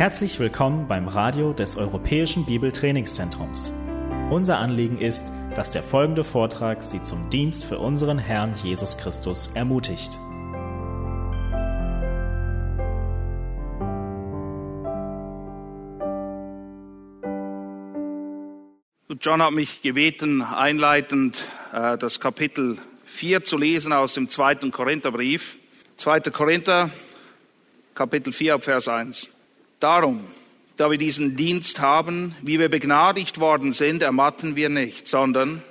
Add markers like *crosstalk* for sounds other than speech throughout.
Herzlich willkommen beim Radio des Europäischen Bibeltrainingszentrums. Unser Anliegen ist, dass der folgende Vortrag Sie zum Dienst für unseren Herrn Jesus Christus ermutigt. John hat mich gebeten, einleitend äh, das Kapitel 4 zu lesen aus dem zweiten Korintherbrief. 2. Korinther, Kapitel 4, Vers 1. Darum, da wir diesen Dienst haben, wie wir begnadigt worden sind, ermatten wir nicht, sondern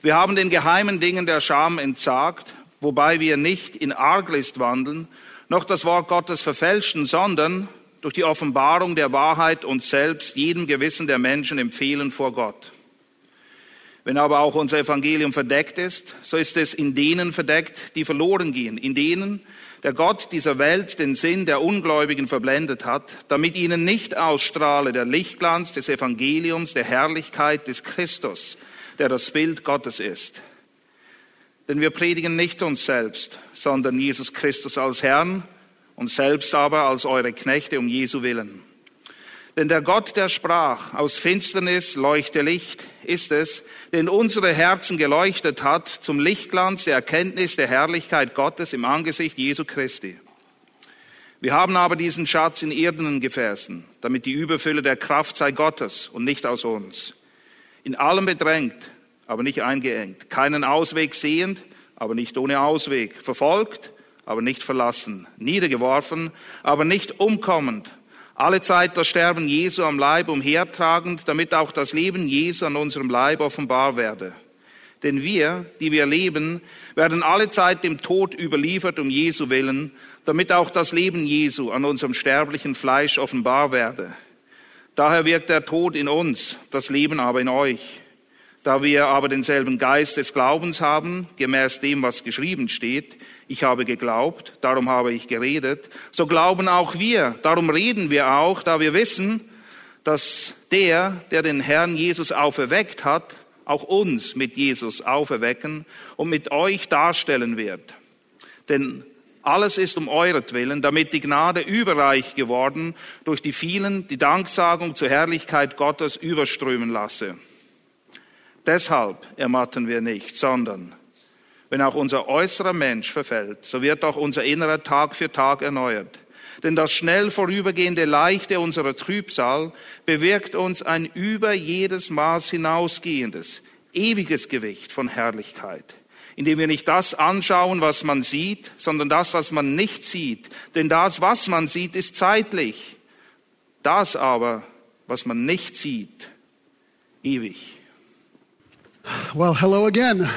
wir haben den geheimen Dingen der Scham entsagt, wobei wir nicht in Arglist wandeln, noch das Wort Gottes verfälschen, sondern durch die Offenbarung der Wahrheit uns selbst jedem Gewissen der Menschen empfehlen vor Gott. Wenn aber auch unser Evangelium verdeckt ist, so ist es in denen verdeckt, die verloren gehen, in denen der Gott dieser Welt den Sinn der Ungläubigen verblendet hat, damit ihnen nicht ausstrahle der Lichtglanz des Evangeliums, der Herrlichkeit des Christus, der das Bild Gottes ist. Denn wir predigen nicht uns selbst, sondern Jesus Christus als Herrn, uns selbst aber als eure Knechte um Jesu willen. Denn der Gott, der sprach, aus Finsternis leuchte Licht, ist es, den unsere Herzen geleuchtet hat zum Lichtglanz der Erkenntnis der Herrlichkeit Gottes im Angesicht Jesu Christi. Wir haben aber diesen Schatz in irdenen Gefäßen, damit die Überfülle der Kraft sei Gottes und nicht aus uns. In allem bedrängt, aber nicht eingeengt, keinen Ausweg sehend, aber nicht ohne Ausweg, verfolgt, aber nicht verlassen, niedergeworfen, aber nicht umkommend, alle Zeit das Sterben Jesu am Leib umhertragend, damit auch das Leben Jesu an unserem Leib offenbar werde. Denn wir, die wir leben, werden alle Zeit dem Tod überliefert um Jesu willen, damit auch das Leben Jesu an unserem sterblichen Fleisch offenbar werde. Daher wirkt der Tod in uns, das Leben aber in euch. Da wir aber denselben Geist des Glaubens haben, gemäß dem, was geschrieben steht, ich habe geglaubt, darum habe ich geredet, so glauben auch wir, darum reden wir auch, da wir wissen, dass der, der den Herrn Jesus auferweckt hat, auch uns mit Jesus auferwecken und mit euch darstellen wird. Denn alles ist um euretwillen, damit die Gnade überreich geworden durch die vielen die Danksagung zur Herrlichkeit Gottes überströmen lasse. Deshalb ermatten wir nicht, sondern wenn auch unser äußerer Mensch verfällt, so wird auch unser innerer Tag für Tag erneuert. Denn das schnell vorübergehende Leichte unserer Trübsal bewirkt uns ein über jedes Maß hinausgehendes, ewiges Gewicht von Herrlichkeit, indem wir nicht das anschauen, was man sieht, sondern das, was man nicht sieht. Denn das, was man sieht, ist zeitlich. Das aber, was man nicht sieht, ewig. Well, hello again.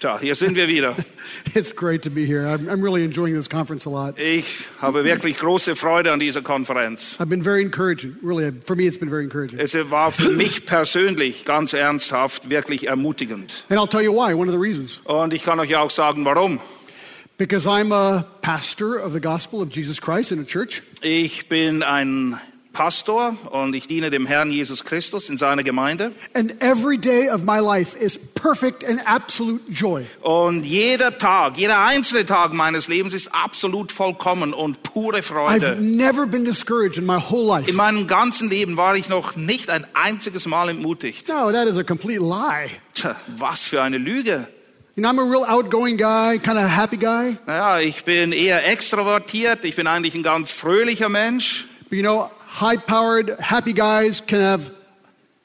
Tja, hier sind wir wieder. *laughs* It's great to be here. I'm, I'm really enjoying this conference a lot. Ich habe wirklich große Freude an dieser Konferenz. I've been very encouraging. Really, for me, it's been very encouraging. Es war für mich persönlich ganz ernsthaft wirklich ermutigend. And I'll tell you why, one of the reasons. Und ich kann euch auch sagen, warum. Because I'm a pastor of the gospel of Jesus Christ in a church. Ich bin ein Pastor und ich diene dem Herrn Jesus Christus in seiner Gemeinde. And every day of my life is perfect and absolute joy. Und jeder Tag, jeder einzelne Tag meines Lebens ist absolut vollkommen und pure I've Freude. never been discouraged in my whole life. In meinem ganzen Leben war ich noch nicht ein einziges Mal entmutigt. No, that is a complete lie. Tja, was für eine Lüge. You know, I'm a real outgoing guy, kind of happy guy. Naja, ich bin eher extrovertiert, ich bin eigentlich ein ganz fröhlicher Mensch. But you know, high-powered, happy guys can have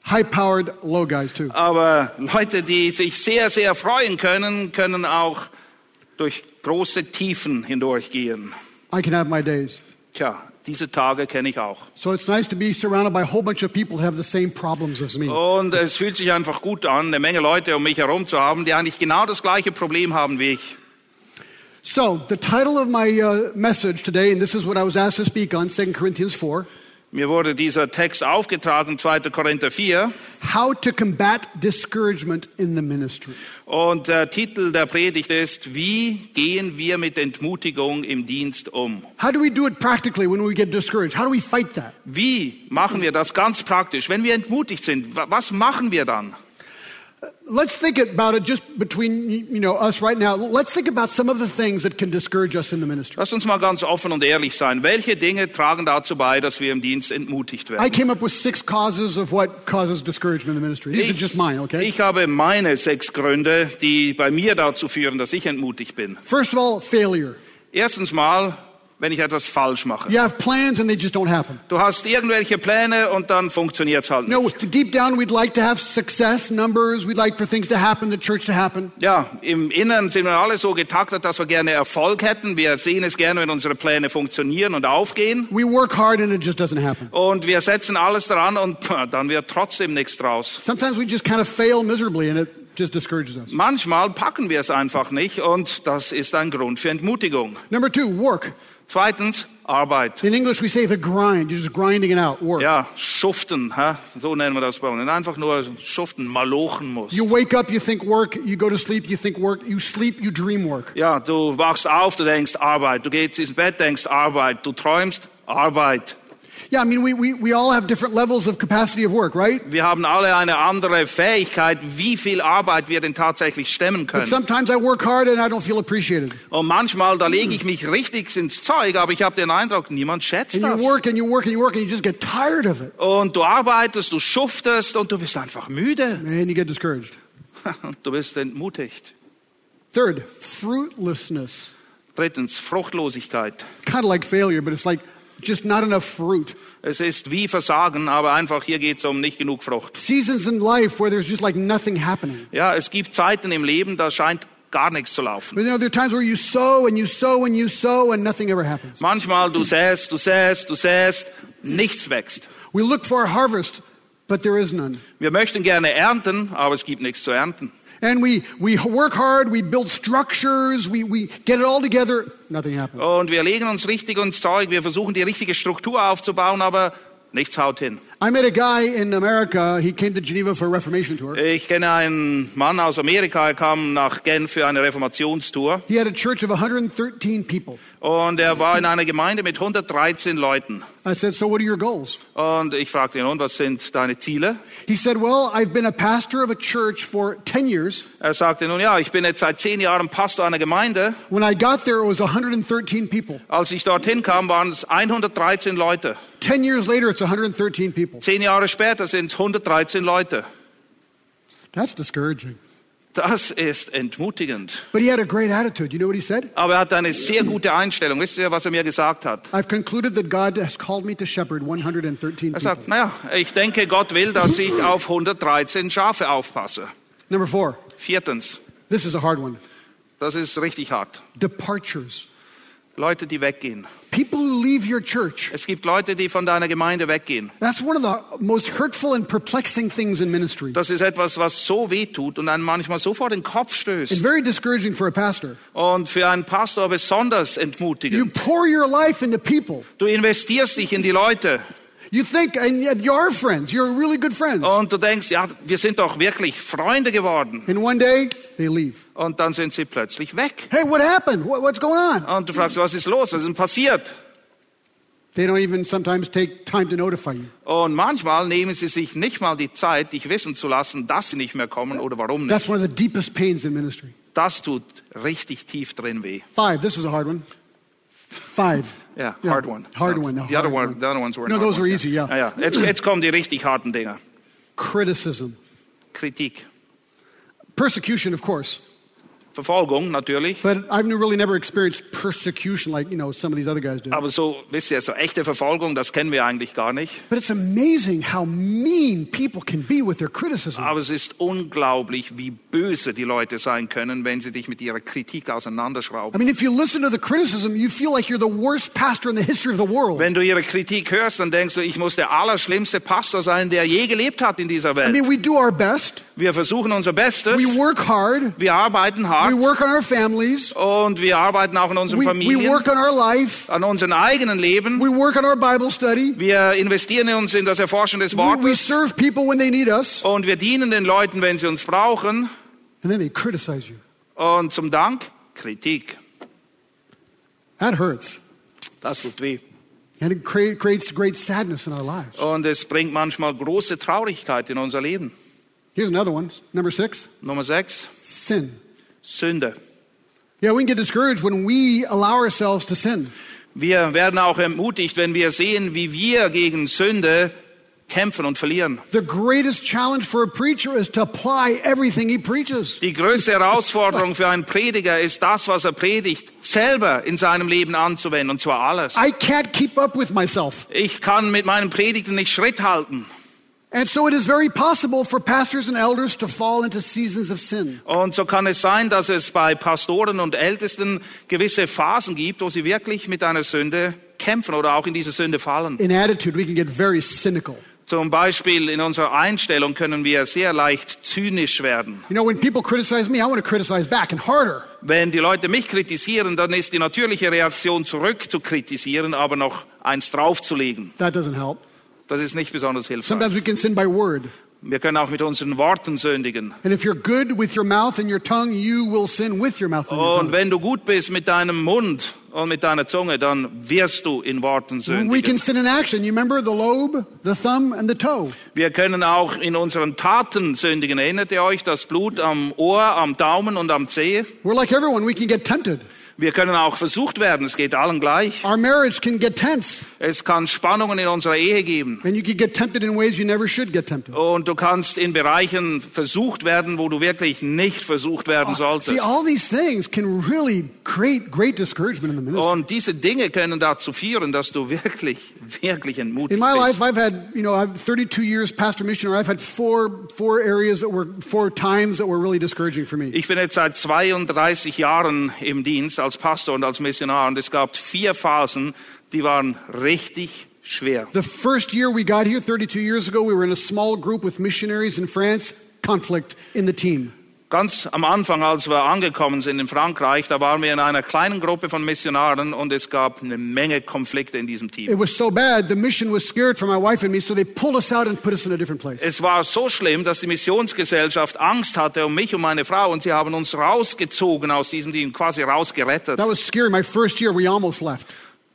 high-powered low guys too. Aber Leute, die sich sehr, sehr freuen können, können auch durch große Tiefen hindurchgehen. I can have my days. Tja, diese Tage kenne ich auch. So it's nice to be surrounded by a whole bunch of people who have the same problems as me. Und es fühlt sich einfach gut an, eine Menge Leute um mich herum zu haben, die eigentlich genau das gleiche Problem haben wie ich. So the title of my uh, message today, and this is what I was asked to speak on, 2 Corinthians 4, Mir wurde dieser Text aufgetragen, 2. Korinther 4. How to Combat Discouragement in the Ministry. Und der Titel der Predigt ist, wie gehen wir mit Entmutigung im Dienst um? How do we do it practically when we get discouraged? How do we fight that? Wie machen wir das ganz praktisch? Wenn wir entmutigt sind, wa- was machen wir dann? Let's think about it just between you know us right now. Let's think about some of the things that can discourage us in the ministry. Lass uns mal ganz offen und ehrlich sein. Welche Dinge tragen dazu bei, dass wir im Dienst entmutigt I werden? came up with six causes of what causes discouragement in the ministry. These are just mine, okay? ich habe meine sechs Gründe, die bei mir dazu führen, dass ich entmutigt bin. First of all, failure. Erstens mal, wenn ich etwas falsch mache. You have plans and they just don't happen. Du hast irgendwelche Pläne und dann funktioniert's halt nicht. No, deep down we'd like to have success, numbers, we'd like for things to happen, the church to happen. Ja, im Inneren sind wir alle so getaktet, dass wir gerne Erfolg hätten. Wir sehen es gerne, wenn unsere Pläne funktionieren und aufgehen. We work hard and it just doesn't happen. Und wir setzen alles daran und *laughs* dann wird trotzdem nichts draus. Sometimes we just kind of fail miserably and it just discourages us. Manchmal packen wir es einfach nicht und das ist ein Grund für Entmutigung. Number two, work. Zweitens, Arbeit. In English we say the grind. You're just grinding it out, work. Ja, schuften, hä? so nennen wir das bei uns. Einfach nur schuften, malochen muss. You wake up, you think work. You go to sleep, you think work. You sleep, you dream work. Ja, du wachst auf, du denkst Arbeit. Du gehst ins Bett, denkst Arbeit. Du träumst Arbeit. Yeah, I mean, we, we, we all have different levels of capacity of work, right? Wir haben alle eine andere Fähigkeit, wie viel Arbeit wir denn tatsächlich stemmen But können. sometimes I work hard and I don't feel appreciated. Und manchmal, da lege ich mich richtig ins Zeug, aber ich habe den Eindruck, niemand schätzt And you das. work and you work and you work and you just get tired of it. Und du arbeitest, du schuftest und du bist einfach müde. And you get discouraged. Und *laughs* du bist entmutigt. Third, fruitlessness. Drittens, Fruchtlosigkeit. Kind of like failure, but it's like just not enough fruit. Es ist wie Versagen, aber einfach hier geht es um nicht genug Frucht. Seasons in life where there's just like nothing happening. Ja, es gibt Zeiten im Leben, da scheint gar nichts zu laufen. But you know, there are times where you sow and you sow and you sow and nothing ever happens. Manchmal du säst, du säst, du säst, nichts wächst. We look for a harvest, but there is none. Wir möchten gerne ernten, aber es gibt nichts zu ernten. And we, we work hard, we build structures, we, we get it all together, nothing happens. Und wir legen uns richtig ins Zeug, wir versuchen die richtige Struktur aufzubauen, aber nichts haut hin. Ich kenne einen Mann aus Amerika, er kam nach Genf für eine Reformationstour He had a church of 113 people. und er war in einer Gemeinde mit 113 Leuten. I said, So what are your goals? Und ich fragte ihn, und was sind deine Ziele? He said, Well, I've been a pastor of a church for 10 years. Er sagte, nun ja, ich bin jetzt seit zehn Jahren Pastor einer Gemeinde. When I got there, it was 113 people. Als ich dorthin kam, waren es 113 Leute. 10 years later, it's 113 people. Zehn Jahre später sind es 113 Leute. That's discouraging. Das ist entmutigend. But he had a great attitude. You know what he said? Aber er hat eine sehr gute Einstellung. Wisst ihr, was er mir gesagt hat? I've concluded that God has called me to shepherd 113 Er people. sagt, naja, ich denke, Gott will, dass ich auf 113 Schafe aufpasse. Number four, Viertens, this is a hard one das ist richtig hart. departures. Leute, die weggehen. People who leave your church. Es gibt Leute, die von deiner Gemeinde weggehen. That's one of the most hurtful and perplexing things in ministry. Das ist etwas, was so weh tut und einen manchmal so vor den Kopf It's stößt. very discouraging for a pastor. Und für einen Pastor besonders You entmutigend. pour your life into people. Du investierst dich in die Leute You think, and yet you are friends. You're really good friends. und du denkst, ja, wir sind doch wirklich Freunde geworden. And one day, they leave. Und dann sind sie plötzlich weg. Hey, what happened? What, what's going on? Und du fragst, was ist los? Was ist denn passiert? They don't even sometimes take time to notify you. Und manchmal nehmen sie sich nicht mal die Zeit, dich wissen zu lassen, dass sie nicht mehr kommen oder warum nicht. That's one of the deepest pains in ministry. Das tut richtig tief drin weh. Five, this is a hard one. Five. Yeah, hard one. Hard one. no, The other, hard one, one. the other ones were No, those were easy, yeah. Yeah. ja. Jetzt, jetzt kommen die richtig harten Dinger. Criticism. Kritik. Persecution, of course. Verfolgung natürlich. But I've really never experienced persecution like, you know, some of these other guys do. Aber so, wisst ihr, so echte Verfolgung, das kennen wir eigentlich gar nicht. But it's amazing how mean people can be with their criticism. Aber es ist unglaublich, wie böse die Leute sein können, wenn sie dich mit ihrer Kritik I auseinanderschrauben. mean, if you listen to the criticism, you feel like you're the worst pastor in the history of the world. Wenn du ihre Kritik hörst, dann denkst du, ich muss der allerschlimmste Pastor sein, der je gelebt hat in dieser I Welt. mean, we do our best. Wir versuchen unser Bestes. We work hard. Wir arbeiten We hart work on our families. und wir arbeiten auch in unseren We, we Familien, work on our life. an unserem eigenen Leben. We work on our Bible study. Wir investieren uns in das Erforschen des We, we Wortes serve people when they need us. und wir dienen den Leuten, wenn sie uns brauchen. And then they criticize you. Und zum Dank Kritik. That hurts. Das tut weh. And it crea- creates great sadness in our lives. Und es bringt manchmal große Traurigkeit in unser Leben. Here's another one. Number six Nummer sechs, sin. Sünde. Yeah, we can get discouraged when we allow ourselves to sin. Wir werden auch ermutigt, wenn wir sehen, wie wir gegen Sünde kämpfen und verlieren. The greatest challenge for a preacher is to apply everything he preaches. Die größte Herausforderung für einen Prediger ist das, was er predigt, selber in seinem Leben anzuwenden, und zwar alles. I can't keep up with myself. Ich kann mit meinem Predigten nicht Schritt halten. And so it is very possible for pastors and elders to fall into seasons of sin. Und so kann es sein, dass es bei Pastoren und Ältesten gewisse Phasen gibt, wo sie wirklich mit einer Sünde kämpfen oder auch in diese Sünde fallen. In attitude, we can get very cynical. Zum Beispiel in unserer Einstellung können wir sehr leicht zynisch werden. You know, when people criticize me, I want to criticize back and harder. Wenn die Leute mich kritisieren, dann ist die natürliche Reaktion zurück zu kritisieren, aber noch eins draufzulegen. That doesn't help. Das ist nicht besonders hilfreich. Sometimes we can sin by word. Wir können auch mit unseren Worten sündigen. Und wenn du gut bist mit deinem Mund und mit deiner Zunge, dann wirst du in Worten We can sündigen. sin in action. You remember the lobe, the thumb, and the toe. Wir können auch in unseren Taten sündigen. Erinnert ihr euch das Blut am Ohr, am Daumen und am Zeh? We're like everyone. We can get tempted. Wir können auch versucht werden. Es geht allen gleich. Our marriage can get tense. Es kann Spannungen in unserer Ehe geben. And you can get tempted in ways you never should get tempted. Und du kannst in Bereichen versucht werden, wo du wirklich nicht versucht werden See, solltest. all these things can really create great discouragement in the ministry. Und diese Dinge können dazu führen, dass du wirklich, wirklich In entmutigt my life, bist. I've had, you know, I've 32 years pastor missionary. I've had four, four areas that were, four times that were really discouraging for me. Ich bin jetzt seit 32 Jahren im Dienst als Pastor und als Missionar und es gab vier Phasen, die waren richtig schwer. The first year we got here, 32 years ago, we were in a small group with missionaries in France, conflict in the team. Ganz am Anfang, als wir angekommen sind in Frankreich, da waren wir in einer kleinen Gruppe von Missionaren und es gab eine Menge Konflikte in diesem Team. It was so bad, the mission was scared for my wife and me, so they pulled us out and put us in a different place. Es war so schlimm, dass die Missionsgesellschaft Angst hatte um mich und meine Frau und sie haben uns rausgezogen aus diesem Team, quasi rausgerettet. That was scary. My first year, we almost left.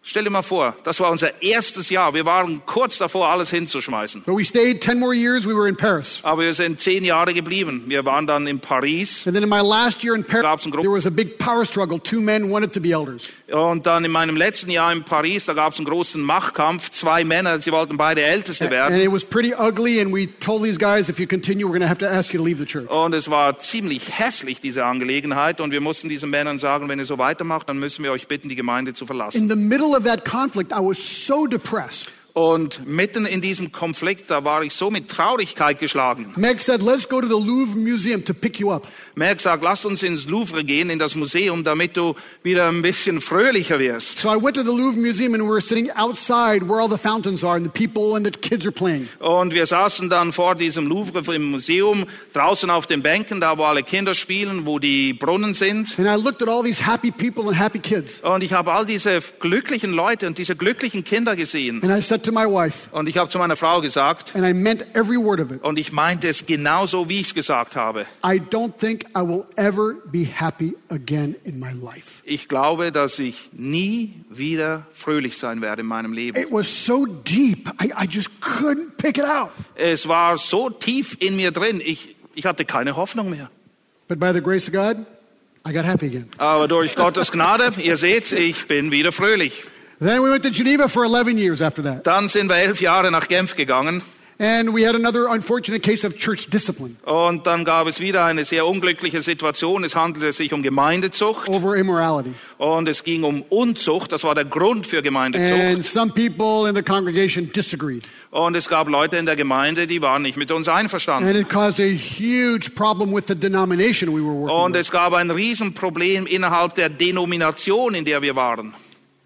Stell dir mal vor, das war unser erstes Jahr. Wir waren kurz davor, alles hinzuschmeißen. But we stayed 10 more years, we were in Paris. Aber wir sind zehn Jahre geblieben. Wir waren dann in Paris. And then in my last year in Paris, there was a big power struggle. Two men wanted to be elders. Und dann in meinem letzten Jahr in Paris, da gab es einen großen Machtkampf. Zwei Männer, sie wollten beide Älteste And werden. it was pretty ugly, and we told these guys, if you continue, we're going to have to ask you to leave the church. Und es war ziemlich hässlich, diese Angelegenheit. Und wir mussten diesen Männern sagen, wenn ihr so weitermacht, dann müssen wir euch bitten, die Gemeinde zu verlassen. In the middle of that conflict, I was so depressed. Und mitten in diesem Konflikt, da war ich so mit Traurigkeit geschlagen. Meg said, let's go to the Louvre Museum to pick you up. Merck sagt, lass uns ins Louvre gehen, in das Museum, damit du wieder ein bisschen fröhlicher wirst. So I went to the Louvre Museum, and we were sitting outside where all the fountains are, and the people and the kids are playing. Und wir saßen dann vor diesem Louvre im Museum, draußen auf den Bänken, da wo alle Kinder spielen, wo die Brunnen sind. And I looked at all these happy people and happy kids. Und ich habe all diese glücklichen Leute und diese glücklichen Kinder gesehen. And I said to my wife, Und ich habe zu meiner Frau gesagt, and I meant every word of it, und ich meinte es genauso, wie ich es gesagt habe. I don't think I will ever be happy again in my life. Ich glaube, dass ich nie wieder fröhlich sein werde in meinem Leben. It was so deep, I, I just couldn't pick it out. Es war so tief in mir drin, ich, ich hatte keine Hoffnung mehr. But by the grace of God, I got happy again. Aber durch Gottes Gnade, ihr seht, ich bin wieder fröhlich. Then we went to Geneva for 11 years after that. Dann sind wir elf Jahre nach Genf gegangen. And we had another unfortunate case of church discipline Und dann gab es wieder eine sehr unglückliche Situation. Es handelte sich um Gemeindezucht over immorality. und es ging um Unzucht. Das war der Grund für Gemeindezucht. And some people in the congregation disagreed. Und es gab Leute in der Gemeinde, die waren nicht mit uns einverstanden. And it caused a huge problem with the denomination we were working Und es gab ein Riesenproblem innerhalb der Denomination, in der wir waren.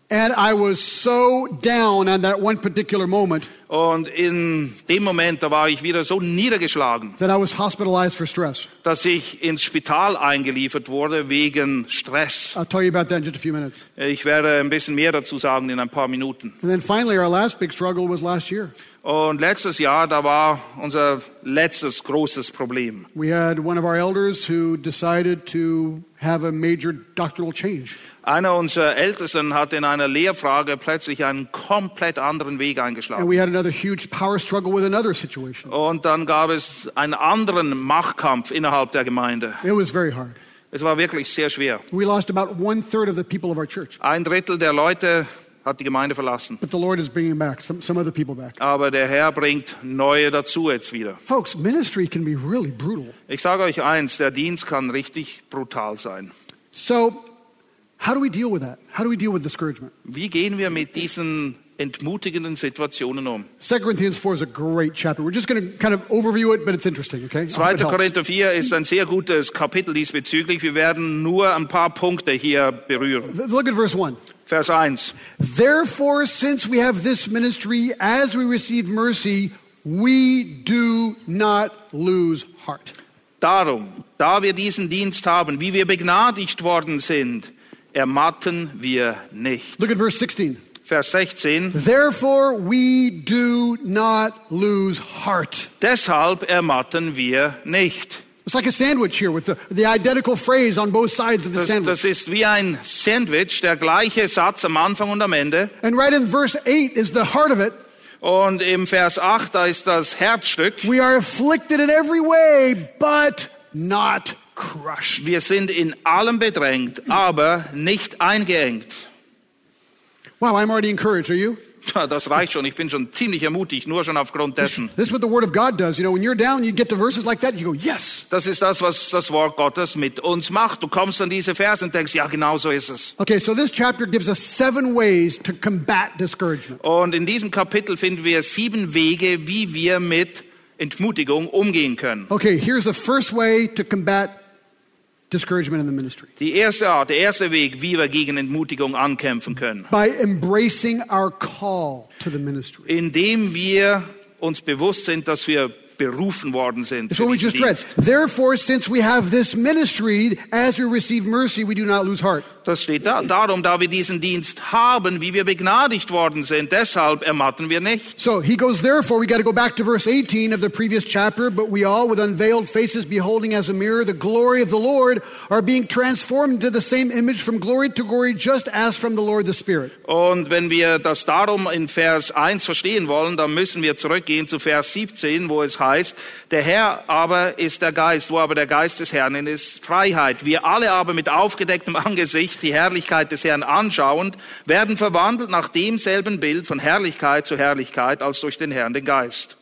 And I was so down on that one particular moment Und in dem Moment, da war ich wieder so niedergeschlagen, that I was hospitalized for stress. dass ich ins Spital eingeliefert wurde wegen Stress. I'll tell you about that in just a few minutes. Ich werde ein bisschen mehr dazu sagen in ein paar Minuten. And then finally, our last big struggle was last year. Und letztes Jahr, da war unser letztes großes Problem. We had one of our elders who decided to have a major doctrinal change. Einer unserer Ältesten hat in einer Lehrfrage plötzlich einen komplett anderen Weg And eingeschlagen. we had another huge power struggle with another situation. Und dann gab es einen anderen Machtkampf innerhalb der Gemeinde. It was very hard. Es war wirklich sehr schwer. Ein Drittel der Leute hat die Gemeinde verlassen. but the Lord is bringing back some, some other people back. Aber der Herr bringt neue dazu jetzt wieder. Folks, ministry can be really brutal. Ich sage euch eins, der Dienst kann richtig brutal sein. So, how do we deal with that? How do we deal with discouragement? Wie gehen wir mit diesen entmutigenden Situationen um? 2 Corinthians 4 is a great chapter. We're just going to kind of overview it, but it's interesting, okay? I 2. Korinther 4 ist ein sehr gutes Kapitel diesbezüglich. Wir werden nur ein paar Punkte hier berühren. Look at verse 1. Vers 1. Therefore, since we have this ministry, as we receive mercy, we do not lose heart. Darum, da wir diesen Dienst haben, wie wir begnadigt worden sind, ermatten wir nicht. Look at verse 16. Vers 16. Therefore, we do not lose heart. Deshalb ermatten wir nicht. It's like a sandwich here with the, the identical phrase on both sides of the Das, sandwich. das ist wie ein Sandwich, der gleiche Satz am Anfang und am Ende. And right in verse 8 is the heart of it. Und im Vers 8, da ist das Herzstück. We are afflicted in every way, but not crushed. Wir sind in allem bedrängt, aber nicht eingeengt. Wow, I'm already encouraged. Are you? Das reicht schon. Ich bin schon ziemlich ermutigt, nur schon aufgrund dessen. This is what the Word of God does. You know, when you're down, you get to verses like that, you go, yes. Das ist das, was das Wort Gottes mit uns macht. Du kommst an diese Verse und denkst, ja, genau so ist es. Okay, so this chapter gives us seven ways to combat discouragement. Und in diesem Kapitel finden wir sieben Wege, wie wir mit Entmutigung umgehen können. Okay, here's the first way to combat discouragement in the ministry Die erste Art, der erste Weg, wie wir gegen Entmutigung ankämpfen können. by embracing our call to the ministry. Indem wir uns bewusst sind, dass wir berufen worden sind. That's what we just read. Therefore, since we have this ministry, as we receive mercy, we do not lose heart. Das steht da. Darum, da wir diesen Dienst haben, wie wir begnadigt worden sind, deshalb ermatten wir nicht. So he goes, therefore, we got to go back to verse 18 of the previous chapter. But we all, with unveiled faces, beholding as a mirror the glory of the Lord, are being transformed into the same image from glory to glory, just as from the Lord the Spirit. Und wenn wir das darum in Vers 1 verstehen wollen, dann müssen wir zurückgehen zu Vers 17, wo es heißt, der Herr aber ist der Geist, wo aber der Geist des Herrn ist Freiheit. Wir alle aber mit aufgedecktem *laughs* Angesicht die Herrlichkeit des Herrn anschauend, werden verwandelt nach demselben Bild von Herrlichkeit zu Herrlichkeit als durch den Herrn den Geist.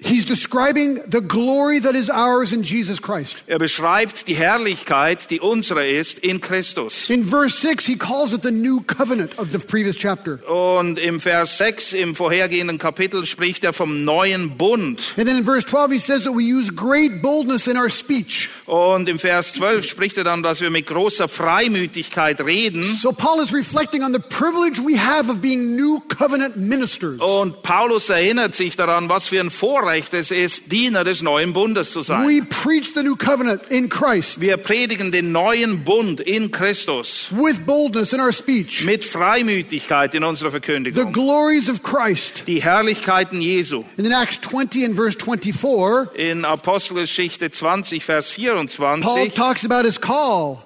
He's describing the glory that is ours in Jesus Christ. Er beschreibt die Herrlichkeit, die unsere ist in Christus. In verse 6, he calls it the new covenant of the previous chapter. Und im Vers 6 im vorhergehenden Kapitel spricht er vom neuen Bund. And then in verse 12, he says that we use great boldness in our speech. Und im Vers 12 spricht er dann, dass wir mit großer Freimütigkeit reden. So Paul is reflecting on the privilege we have of being new covenant ministers. Und Paulus erinnert sich daran, was für ein Vorrecht es ist, Diener des neuen Bundes zu sein. We preach the new covenant in Christ Wir predigen den neuen Bund in Christus with boldness in our speech. mit Freimütigkeit in unserer The Verkündigung. glories of Christ. Die Herrlichkeiten Jesu. And in Acts 20 and verse 24, In Apostelgeschichte 20, Vers Paul 24 talks about his call.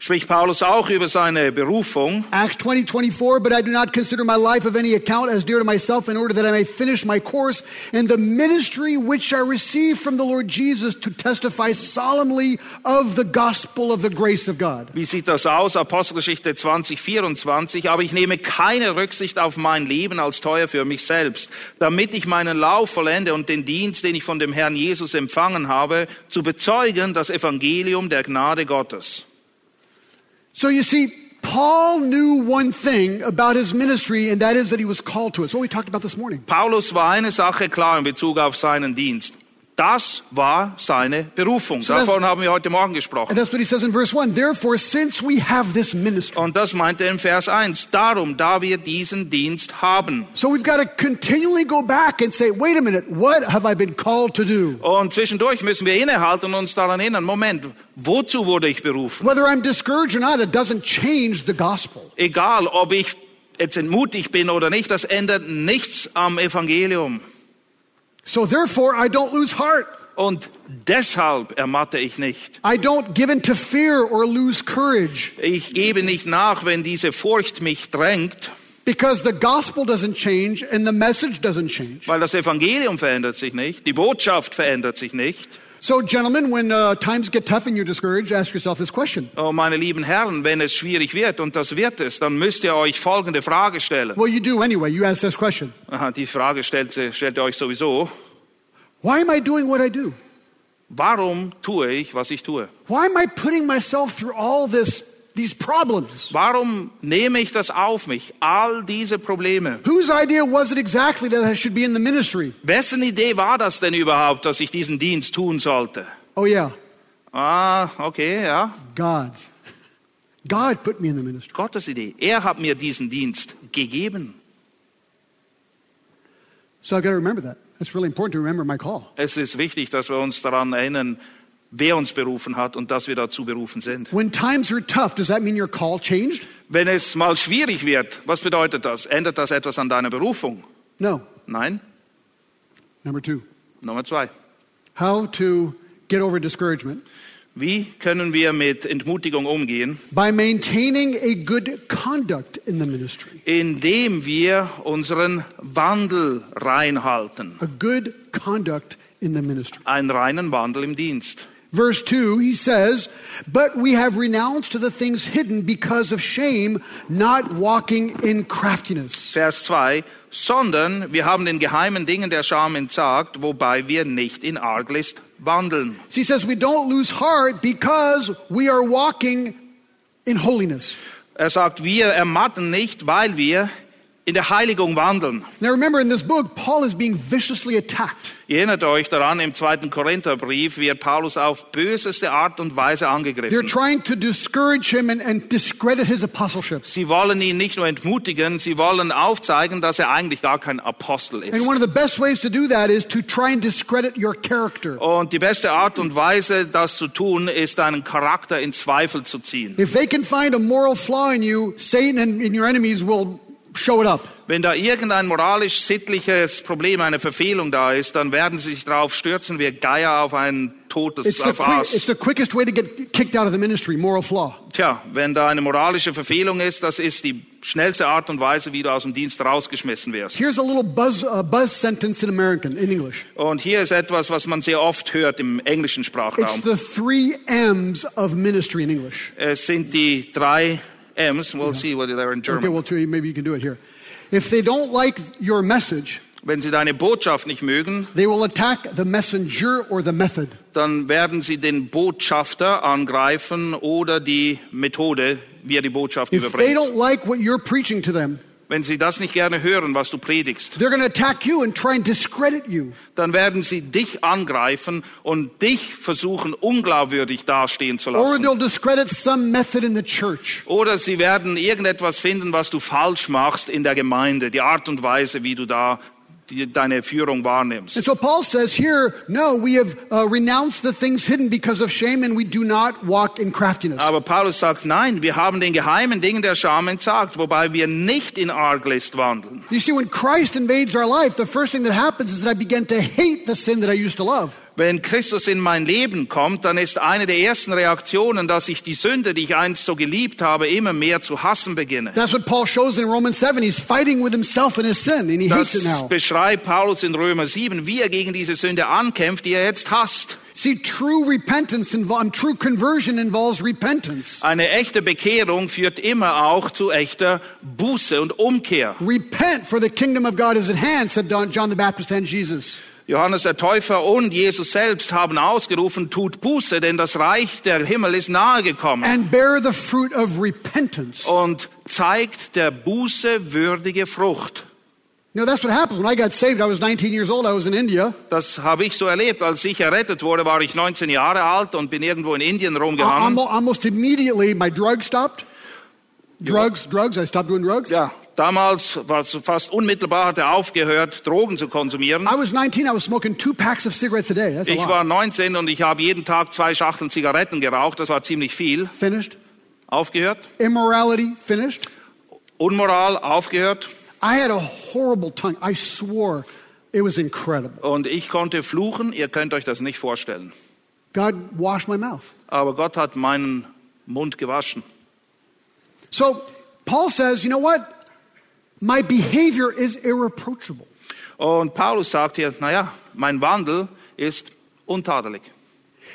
Spricht Paulus auch über seine Berufung. Acts 20, 24, but I do not consider my life of any account as dear to myself in order that I may finish my course and the ministry which I received from the Lord Jesus to testify solemnly of the gospel of the grace of God. Wie sieht das aus? Apostelgeschichte 20, 24. Aber ich nehme keine Rücksicht auf mein Leben als teuer für mich selbst, damit ich meinen Lauf vollende und den Dienst, den ich von dem Herrn Jesus empfangen habe, zu bezeugen, das Evangelium der Gnade Gottes. So you see, Paul knew one thing about his ministry, and that is that he was called to it. What we talked about this morning. Paulus war eine Sache klar in Bezug auf seinen Dienst. Das war seine Berufung. So Davon haben wir heute Morgen gesprochen. And that's what he says in verse 1. Therefore, since we have this ministry, Und das meint er in Vers 1. Darum, da wir diesen Dienst haben. so we've got to continually go back and say, wait a minute, what have I been called to do? Und zwischendurch müssen wir innehalten und uns daran erinnern, Moment, wozu wurde ich berufen? Not. Egal, ob ich jetzt entmutigt bin oder nicht, das ändert nichts am Evangelium. So therefore, I don't lose heart. Und deshalb ermatte ich nicht. I don't give in to fear or lose courage. Ich gebe nicht nach, wenn diese Furcht mich drängt. Because the gospel doesn't change and the message doesn't change. Weil das Evangelium verändert sich nicht, die Botschaft verändert sich nicht. So, gentlemen, when uh, times get tough and you're discouraged, ask yourself this question Oh, meine lieben Herren, wenn es schwierig wird, und das wird es, dann müsst ihr euch folgende Frage stellen. Well, you do anyway. You ask this question Aha, die Frage stellt, stellt ihr euch sowieso. Why am I doing what I do? Warum tue ich, was ich tue? Why am I putting myself through all this, these problems? Warum nehme ich das auf mich? All diese Probleme. Whose idea was it exactly that I should be in the ministry? Wessen Idee war das denn überhaupt, dass ich diesen Dienst tun sollte? Oh, yeah, Ah, okay, ja. God's. God put me in the ministry. Gottes Idee. Er hat mir diesen Dienst gegeben. So I've got to remember that. It's really important to remember my call. Es ist wichtig, dass wir uns daran erinnern, wer uns berufen hat und dass wir dazu berufen sind. When times are tough, does that mean your call changed? Wenn es mal schwierig wird, was bedeutet das? Ändert das etwas an deiner Berufung? No. Nein. Number two, Nummer zwei. how to get over discouragement Wie können wir mit Entmutigung umgehen? by maintaining a good conduct in the ministry. Indem wir unseren Wandel reinhalten. A good conduct in the ministry. Einen reinen Wandel im Dienst. Verse 2, he says, But we have renounced the things hidden because of shame, not walking in craftiness. Vers 2. Sondern wir haben den geheimen Dingen der Scham entsagt, wobei wir nicht in Arglist wandeln. So he says, We don't lose heart because we are walking in holiness. Er sagt, wir ermatten nicht, weil wir in der Heiligung wandeln. Now remember, in this book, Paul is being viciously attacked. Ihr erinnert euch daran, im zweiten Korintherbrief wird Paulus auf böseste Art und Weise They're angegriffen. trying to discourage him and, and discredit his apostleship. Sie wollen ihn nicht nur entmutigen, sie wollen aufzeigen, dass er eigentlich gar kein Apostel And ist. one of the best ways to do that is to try and discredit your character. Und die beste Art und Weise, das zu tun, ist, deinen Charakter in Zweifel zu ziehen. If they can find a moral flaw in you, Satan and, and your enemies will show it up. Wenn da irgendein moralisch-sittliches Problem, eine Verfehlung da ist, dann werden sie sich darauf stürzen wie Geier auf ein totes It's the, auf it's Aas. the quickest way to get kicked out of the ministry, moral flaw. Tja, wenn da eine moralische Verfehlung ist, das ist die schnellste Art und Weise, wie du aus dem Dienst rausgeschmissen wirst. Here's a little buzz, uh, buzz sentence in American, in English. Und hier ist etwas, was man sehr oft hört im englischen It's Sprachraum. the three M's of ministry in English. Es sind die drei M's. We'll see whether they're in Okay, German. well, two, maybe you can do it here. If they don't like your message, Wenn sie deine Botschaft nicht mögen, they will attack the messenger or the method. dann werden sie den Botschafter angreifen oder die Methode, wie er die Botschaft If they don't like what you're preaching to them, Wenn sie das nicht gerne hören, was du predigst, they're going to attack you and try and discredit you. dann werden sie dich angreifen und dich versuchen, unglaubwürdig dastehen zu Or lassen. they'll discredit some method in the church. Oder sie werden irgendetwas finden, was du falsch machst in der Gemeinde, die Art und Weise, wie du da die, deine Führung wahrnimmst. And so Paul says here, no, we have uh, renounced the things hidden because of shame and we do not walk in craftiness. Aber Paulus sagt, nein, wir haben den geheimen Dingen der Scham entsagt, wobei wir nicht in Arglist wandeln. You see, when Christ invades our life, the first thing that happens is that I begin to hate the sin that I used to love. Wenn Christus in mein Leben kommt, dann ist eine der ersten Reaktionen, dass ich die Sünde, die ich einst so geliebt habe, immer mehr zu hassen beginne. That's what Paul shows in Romans 7. He's fighting with himself and his sin, and he hates Das it now. beschreibt Paulus in Römer 7, wie er gegen diese Sünde ankämpft, die er jetzt hasst. See, true repentance involves, true conversion involves repentance. Eine echte Bekehrung führt immer auch zu echter Buße und Umkehr. Repent, for the kingdom of God is at hand, said John the Baptist and Jesus. Johannes der Täufer und Jesus selbst haben ausgerufen, tut Buße, denn das Reich der Himmel ist nahe gekommen. And bear the fruit of repentance. Und zeigt der Buße würdige Frucht. You know, that's what happens. When I got saved, I was 19 years old. I was in India. Das habe ich so erlebt. Als ich errettet wurde, war ich 19 Jahre alt und bin irgendwo in Indien rumgehangen. Almo- Almost immediately, my drugs stopped. Drugs, drugs. I stopped doing drugs. Ja, damals, war es fast unmittelbar, hat er aufgehört, Drogen zu konsumieren. I was 19. I was smoking two packs of cigarettes a day. That's a Ich war 19 und ich habe jeden Tag zwei Schachteln Zigaretten geraucht. Das war ziemlich viel. Finished. Aufgehört. Immorality, finished. Unmoral, aufgehört. I had a horrible tongue. I swore. It was incredible. Und ich konnte fluchen. Ihr könnt euch das nicht vorstellen. God washed my mouth. Aber Gott hat meinen Mund gewaschen. So Paul says, you know what? My behavior is irreproachable. Und Paulus sagt hier, naja, mein Wandel ist untadelig.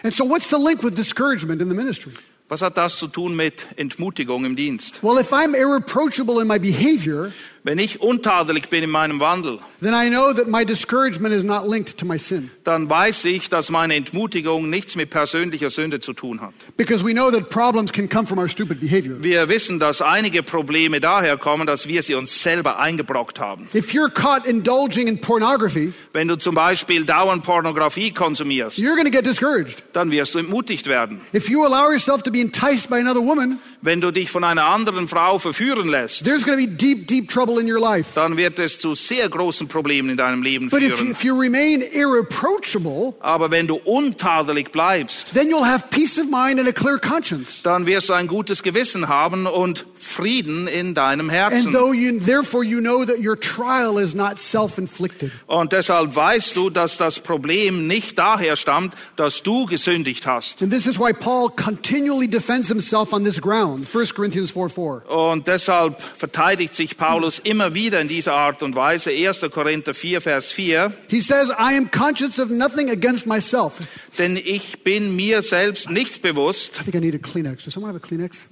And so, what's the link with discouragement in the ministry? Was hat das zu tun mit Entmutigung im Dienst? Well, if I'm irreproachable in my behavior, Wenn ich untadelig bin in meinem Wandel, then I know that my discouragement is not linked to my sin. dann weiß ich, dass meine Entmutigung nichts mit persönlicher Sünde zu tun hat. Because we know that problems can come from our stupid behavior. Wir wissen, dass einige Probleme daher kommen, dass wir sie uns selber eingebrockt haben. If you're caught indulging in pornography, Wenn du zum Beispiel dauernd Pornografie konsumierst, you're going to get discouraged. dann wirst du entmutigt werden. If you allow yourself to be enticed by another woman, Wenn du dich von einer anderen Frau verführen lässt, there's going to be deep, deep trouble in your life. dann wird es zu sehr großen Problemen in deinem Leben But if you, führen. if you remain irreproachable, Aber wenn du untadelig bleibst, then you'll have peace of mind and a clear conscience. dann wirst du ein gutes Gewissen haben und Frieden in deinem And Herzen. though you, therefore you know that your trial is not self-inflicted. Und deshalb weißt du, dass das Problem nicht daher stammt, dass du gesündigt hast. And this is why Paul continually defends himself on this ground. 1 Corinthians 4 4. Und deshalb verteidigt sich Paulus immer wieder in dieser Art und Weise. 1. Korinther 4, Vers 4. He says, I am conscious of nothing against myself. Denn ich bin mir selbst nichts bewusst. I think I need a Kleenex. Does someone have a Kleenex?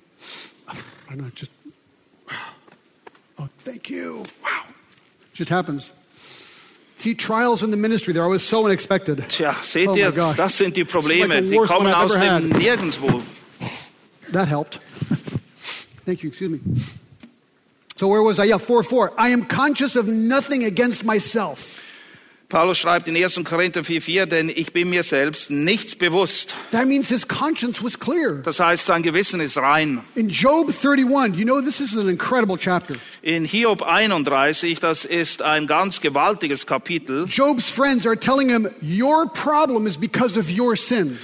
I know, just. Oh, thank you. Wow. Just happens. See, trials in the ministry, they're always so unexpected. Tja, seht Oh ihr, das sind die like Probleme. the Die kommen aus dem. Nirgendwo. That helped. *laughs* Thank you, excuse me. So, where was I? Yeah, 4 4. I am conscious of nothing against myself. Paulus schreibt in 1. Korinther 4, 4, denn ich bin mir selbst nichts bewusst. That means his conscience was clear. Das heißt, sein Gewissen ist rein. In Job 31, you know this is an incredible chapter. In Hiob 31, das ist ein ganz gewaltiges Kapitel. Job's friends are telling him, Your problem is because of your sin.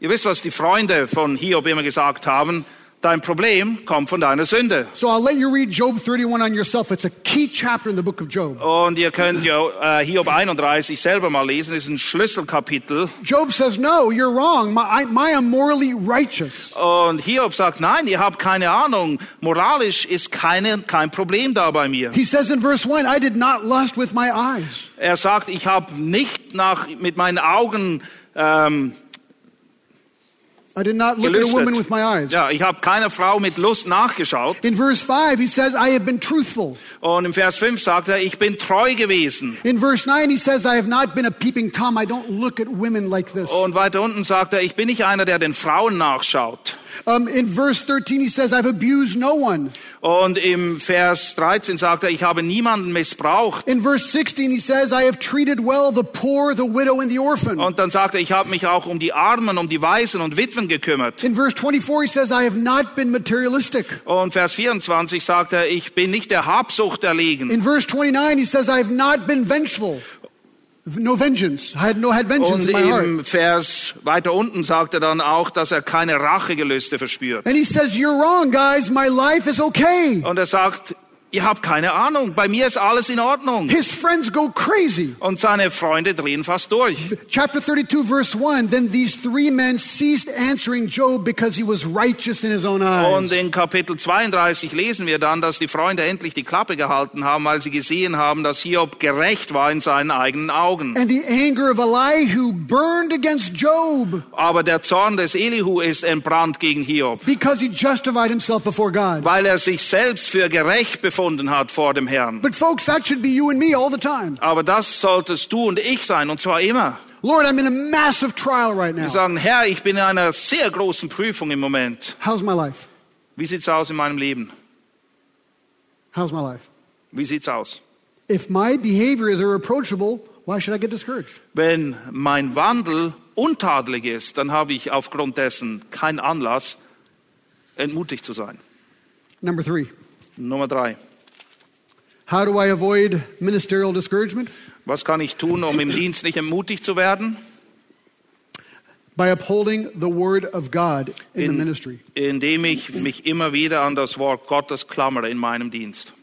Ihr wisst, was die Freunde von Hiob immer gesagt haben. Dein Problem kommt von deiner Sünde. So I'll let you read Job 31 on yourself. It's a key chapter in the book of Job. Und ihr könnt ja äh, Hiob 31 selber mal lesen. Das ist ein Schlüsselkapitel. Job says, No, you're wrong. My, I, my am morally righteous. Und Hiob sagt, nein, ihr habt keine Ahnung. Moralisch ist keine, kein Problem da bei mir. He says in verse 1, I did not lust with my eyes. Er sagt, ich habe nicht nach, mit meinen Augen ähm, I did not look at a woman with my eyes. Ja, ich habe keiner Frau mit Lust nachgeschaut. In verse 5, he says, I have been truthful. Und im Vers 5 sagt er, ich bin treu gewesen. In verse 9, he says, I have not been a peeping Tom. I don't look at women like this. Und weiter unten sagt er, ich bin nicht einer, der den Frauen nachschaut. Um, in verse 13, he says, I've abused no one. Und im Vers 13 sagt er, ich habe niemanden missbraucht. In verse 16, he says, I have treated well the poor, the widow, and the orphan. Und dann sagt er, ich habe mich auch um die Armen, um die Waisen und Witwen gekümmert. In verse 24, he says, I have not been materialistic. Und Vers 24 sagt er, ich bin nicht der Habsucht erlegen. In verse 29, he says, I have not been vengeful. No vengeance. I had no had vengeance Und in my heart. im Vers weiter unten sagt er dann auch, dass er keine Rachegelüste verspürt. And he says, You're wrong, guys. My life is okay. Und er sagt, ihr habt keine Ahnung, bei mir ist alles in Ordnung. His friends go crazy. Und seine Freunde drehen fast durch. Chapter 32, verse 1 Then these three men ceased answering Job because he was righteous in his own Und eyes. in Kapitel 32 lesen wir dann, dass die Freunde endlich die Klappe gehalten haben, weil sie gesehen haben, dass Hiob gerecht war in seinen eigenen Augen. And the anger of Elihu burned against Job Aber der Zorn des Elihu ist entbrannt gegen Hiob, because he justified himself before God. weil er sich selbst für gerecht befunden hat vor dem Herrn. But folks, that should be you and me all the time. Aber das solltest du und ich sein, und zwar immer. Lord, I'm in a massive trial right Wir now. sagen, Herr, ich bin in einer sehr großen Prüfung im Moment. How's my life? Wie sieht's aus in meinem Leben? How's my life? Wie sieht's aus? If my behavior is irreproachable, why should I get discouraged? Wenn mein Wandel untadelig ist, dann habe ich aufgrund dessen keinen Anlass, entmutigt zu sein. Number three, Nummer drei. How do I avoid ministerial discouragement? Was kann ich tun, um im Dienst nicht entmutigt zu werden? By upholding the word of God in the In- ministry. Indem ich mich immer wieder an das Wort Gottes klammere in meinem Dienst.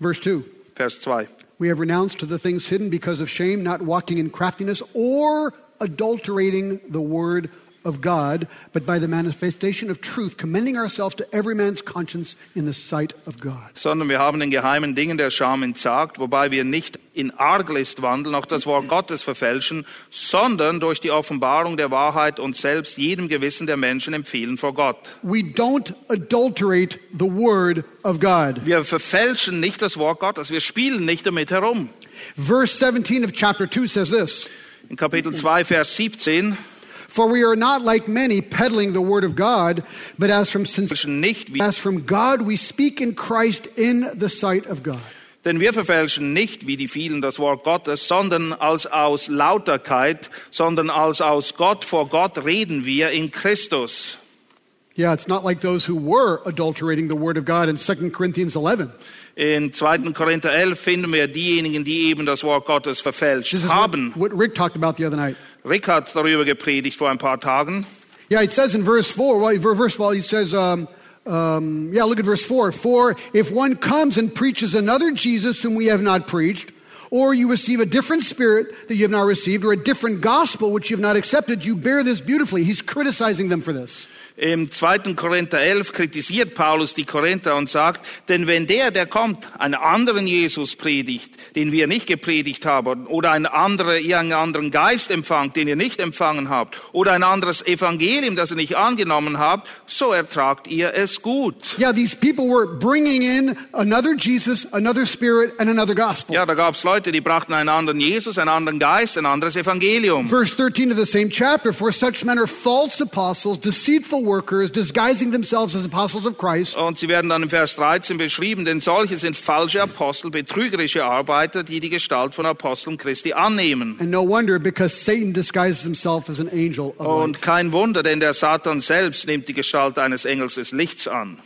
Verse 2 Vers 2. We have renounced the things hidden because of shame, not walking in craftiness or adulterating the word of God, but by the manifestation of truth, commending ourselves to every man's conscience in the sight of God. sondern wir haben den geheimen Dingen der Scham entsagt, wobei wir nicht in Arglist wandeln, noch das Wort Gottes verfälschen, sondern durch die Offenbarung der Wahrheit uns selbst jedem Gewissen der Menschen empfehlen vor Gott. We don't adulterate the word of God. Wir verfälschen nicht das Wort Gottes, wir spielen nicht damit herum. Verse 17 of chapter 2 says this In Kapitel 2, Vers 17, For we are not like many peddling the word of God, but as from sincerity. verfälschen nicht, wie, As from God, we speak in Christ in the sight of God. denn wir verfälschen nicht wie die vielen das Wort Gottes, sondern als aus Lauterkeit, sondern als aus Gott vor Gott reden wir in Christus. Yeah, it's not like those who were adulterating the word of God in 2 Corinthians 11. In 2. Korinther 11 finden wir diejenigen, die eben das Wort Gottes verfälscht This is what, haben. what Rick talked about the other night. Rick hat darüber gepredigt vor ein paar Tagen. Yeah, it says in verse 4, well, first of all, he says, um, um, yeah, look at verse 4. For if one comes and preaches another Jesus whom we have not preached, or you receive a different spirit that you have not received, or a different gospel which you have not accepted, you bear this beautifully. He's criticizing them for this. Im 2. Korinther 11 kritisiert Paulus die Korinther und sagt, denn wenn der, der kommt, einen anderen Jesus predigt, den wir nicht gepredigt haben, oder einen anderen, irgendeinen anderen Geist empfangt, den ihr nicht empfangen habt, oder ein anderes Evangelium, das ihr nicht angenommen habt, so ertragt ihr es gut. Yeah, these people were bringing in another Jesus, another spirit, and another gospel. Ja, da gab es Leute, die brachten einen anderen Jesus, einen anderen Geist, ein anderes Evangelium. Verse 13 of the same chapter For such men are false apostles, deceitful workers, disguising themselves as apostles of Christ. Und sie werden dann im Vers 13 beschrieben, denn solche sind falsche Apostel, betrügerische Arbeiter, die die Gestalt von Aposteln Christi annehmen. And no wonder, because Satan disguises himself as an angel of light. Und kein Wunder, denn der Satan selbst nimmt die Gestalt eines Engels des Lichts an.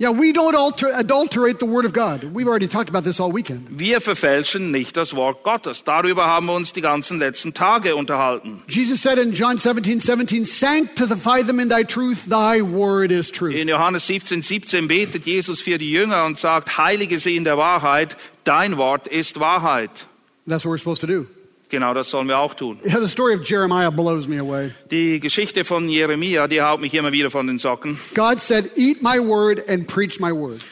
Yeah, we don't alter, adulterate the Word of God. We've already talked about this all weekend. Wir verfälschen nicht das Wort Gottes. Darüber haben wir uns die ganzen letzten Tage unterhalten. Jesus said in John 17, 17, Sanctify them in thy truth, thy word is truth. In Johannes 17, 17 betet Jesus für die Jünger und sagt, heilige sie in der Wahrheit, dein Wort ist Wahrheit. That's what we're supposed to do. Genau das sollen wir auch tun. Yeah, the story of Jeremiah blows me away. Die Geschichte von Jeremia, die haut mich immer wieder von den Socken. God said, Eat my word and preach my word.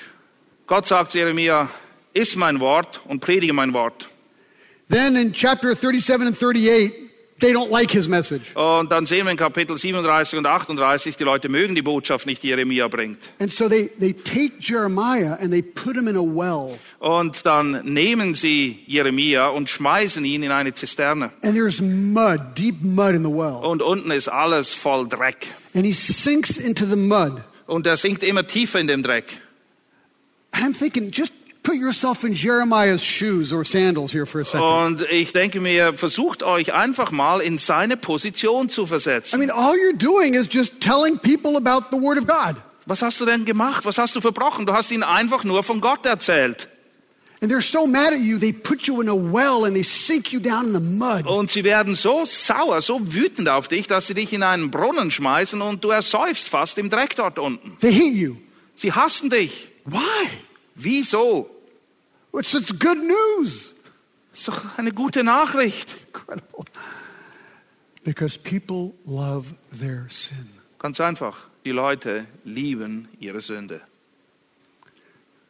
Gott sagt Jeremia, iss mein Wort und predige mein Wort. Then in chapter 37 and 38, they don't like his message. Und dann sehen wir in Kapitel 37 und 38, die Leute mögen die Botschaft nicht, die Jeremia bringt. And so they, they take Jeremiah and they put him in a well. Und dann nehmen sie Jeremia und schmeißen ihn in eine Zisterne. And there's mud, deep mud in the well. Und unten ist alles voll Dreck. And he sinks into the mud. Und er sinkt immer tiefer in dem Dreck. And I'm thinking, just put yourself in Jeremiah's shoes or sandals here for a second. Und ich denke mir, versucht euch einfach mal in seine Position zu I versetzen. mean, all you're doing is just telling people about the Word of God. Was hast du denn gemacht? Was hast du verbrochen? Du hast ihnen einfach nur von Gott erzählt. And they're so mad at you, they put you in a well and they sink you down in the mud. Und sie werden so sauer, so wütend auf dich, dass sie dich in einen Brunnen schmeißen und du ersäufst fast im Dreck dort unten. They hate you. Sie hassen dich. Why? Wieso? It's, it's good news. Das ist doch eine gute Nachricht. Incredible. Because people love their sin. Ganz einfach. Die Leute lieben ihre Sünde.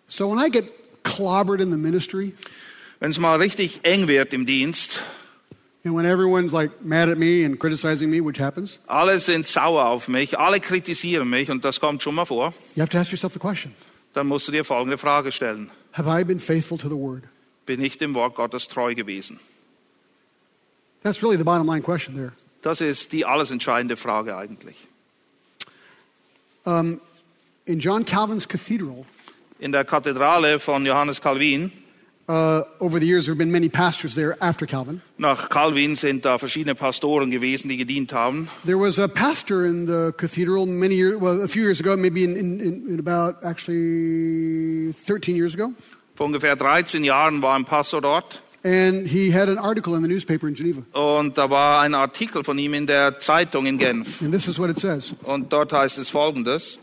So when I get clobbered in the ministry, Wenn es mal richtig eng wird im Dienst, and when everyone's like mad at me and criticizing me, which happens, alle sind sauer auf mich, alle kritisieren mich und das kommt schon mal vor, you have to ask yourself the question dann musst du dir folgende Frage stellen. Have I been faithful to the Word? Bin ich dem Wort Gottes treu gewesen? That's really the bottom line question there. Das ist die alles entscheidende Frage eigentlich. Um, in John Calvin's cathedral, In der Kathedrale von Johannes Calvin, uh, over the years, there have been many pastors there after Calvin. nach Calvin sind da verschiedene Pastoren gewesen, die gedient haben. There was a pastor in the cathedral many years, well, a few years ago, maybe in, in, in, in about actually 13 years ago. Vor ungefähr 13 Jahren war ein Pastor dort And he had an article in the newspaper in Geneva. und da war ein Artikel von ihm in der Zeitung in Genf. And this is what it says Und dort heißt es folgendes.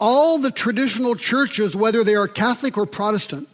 All the traditional churches, whether they are Catholic or Protestant,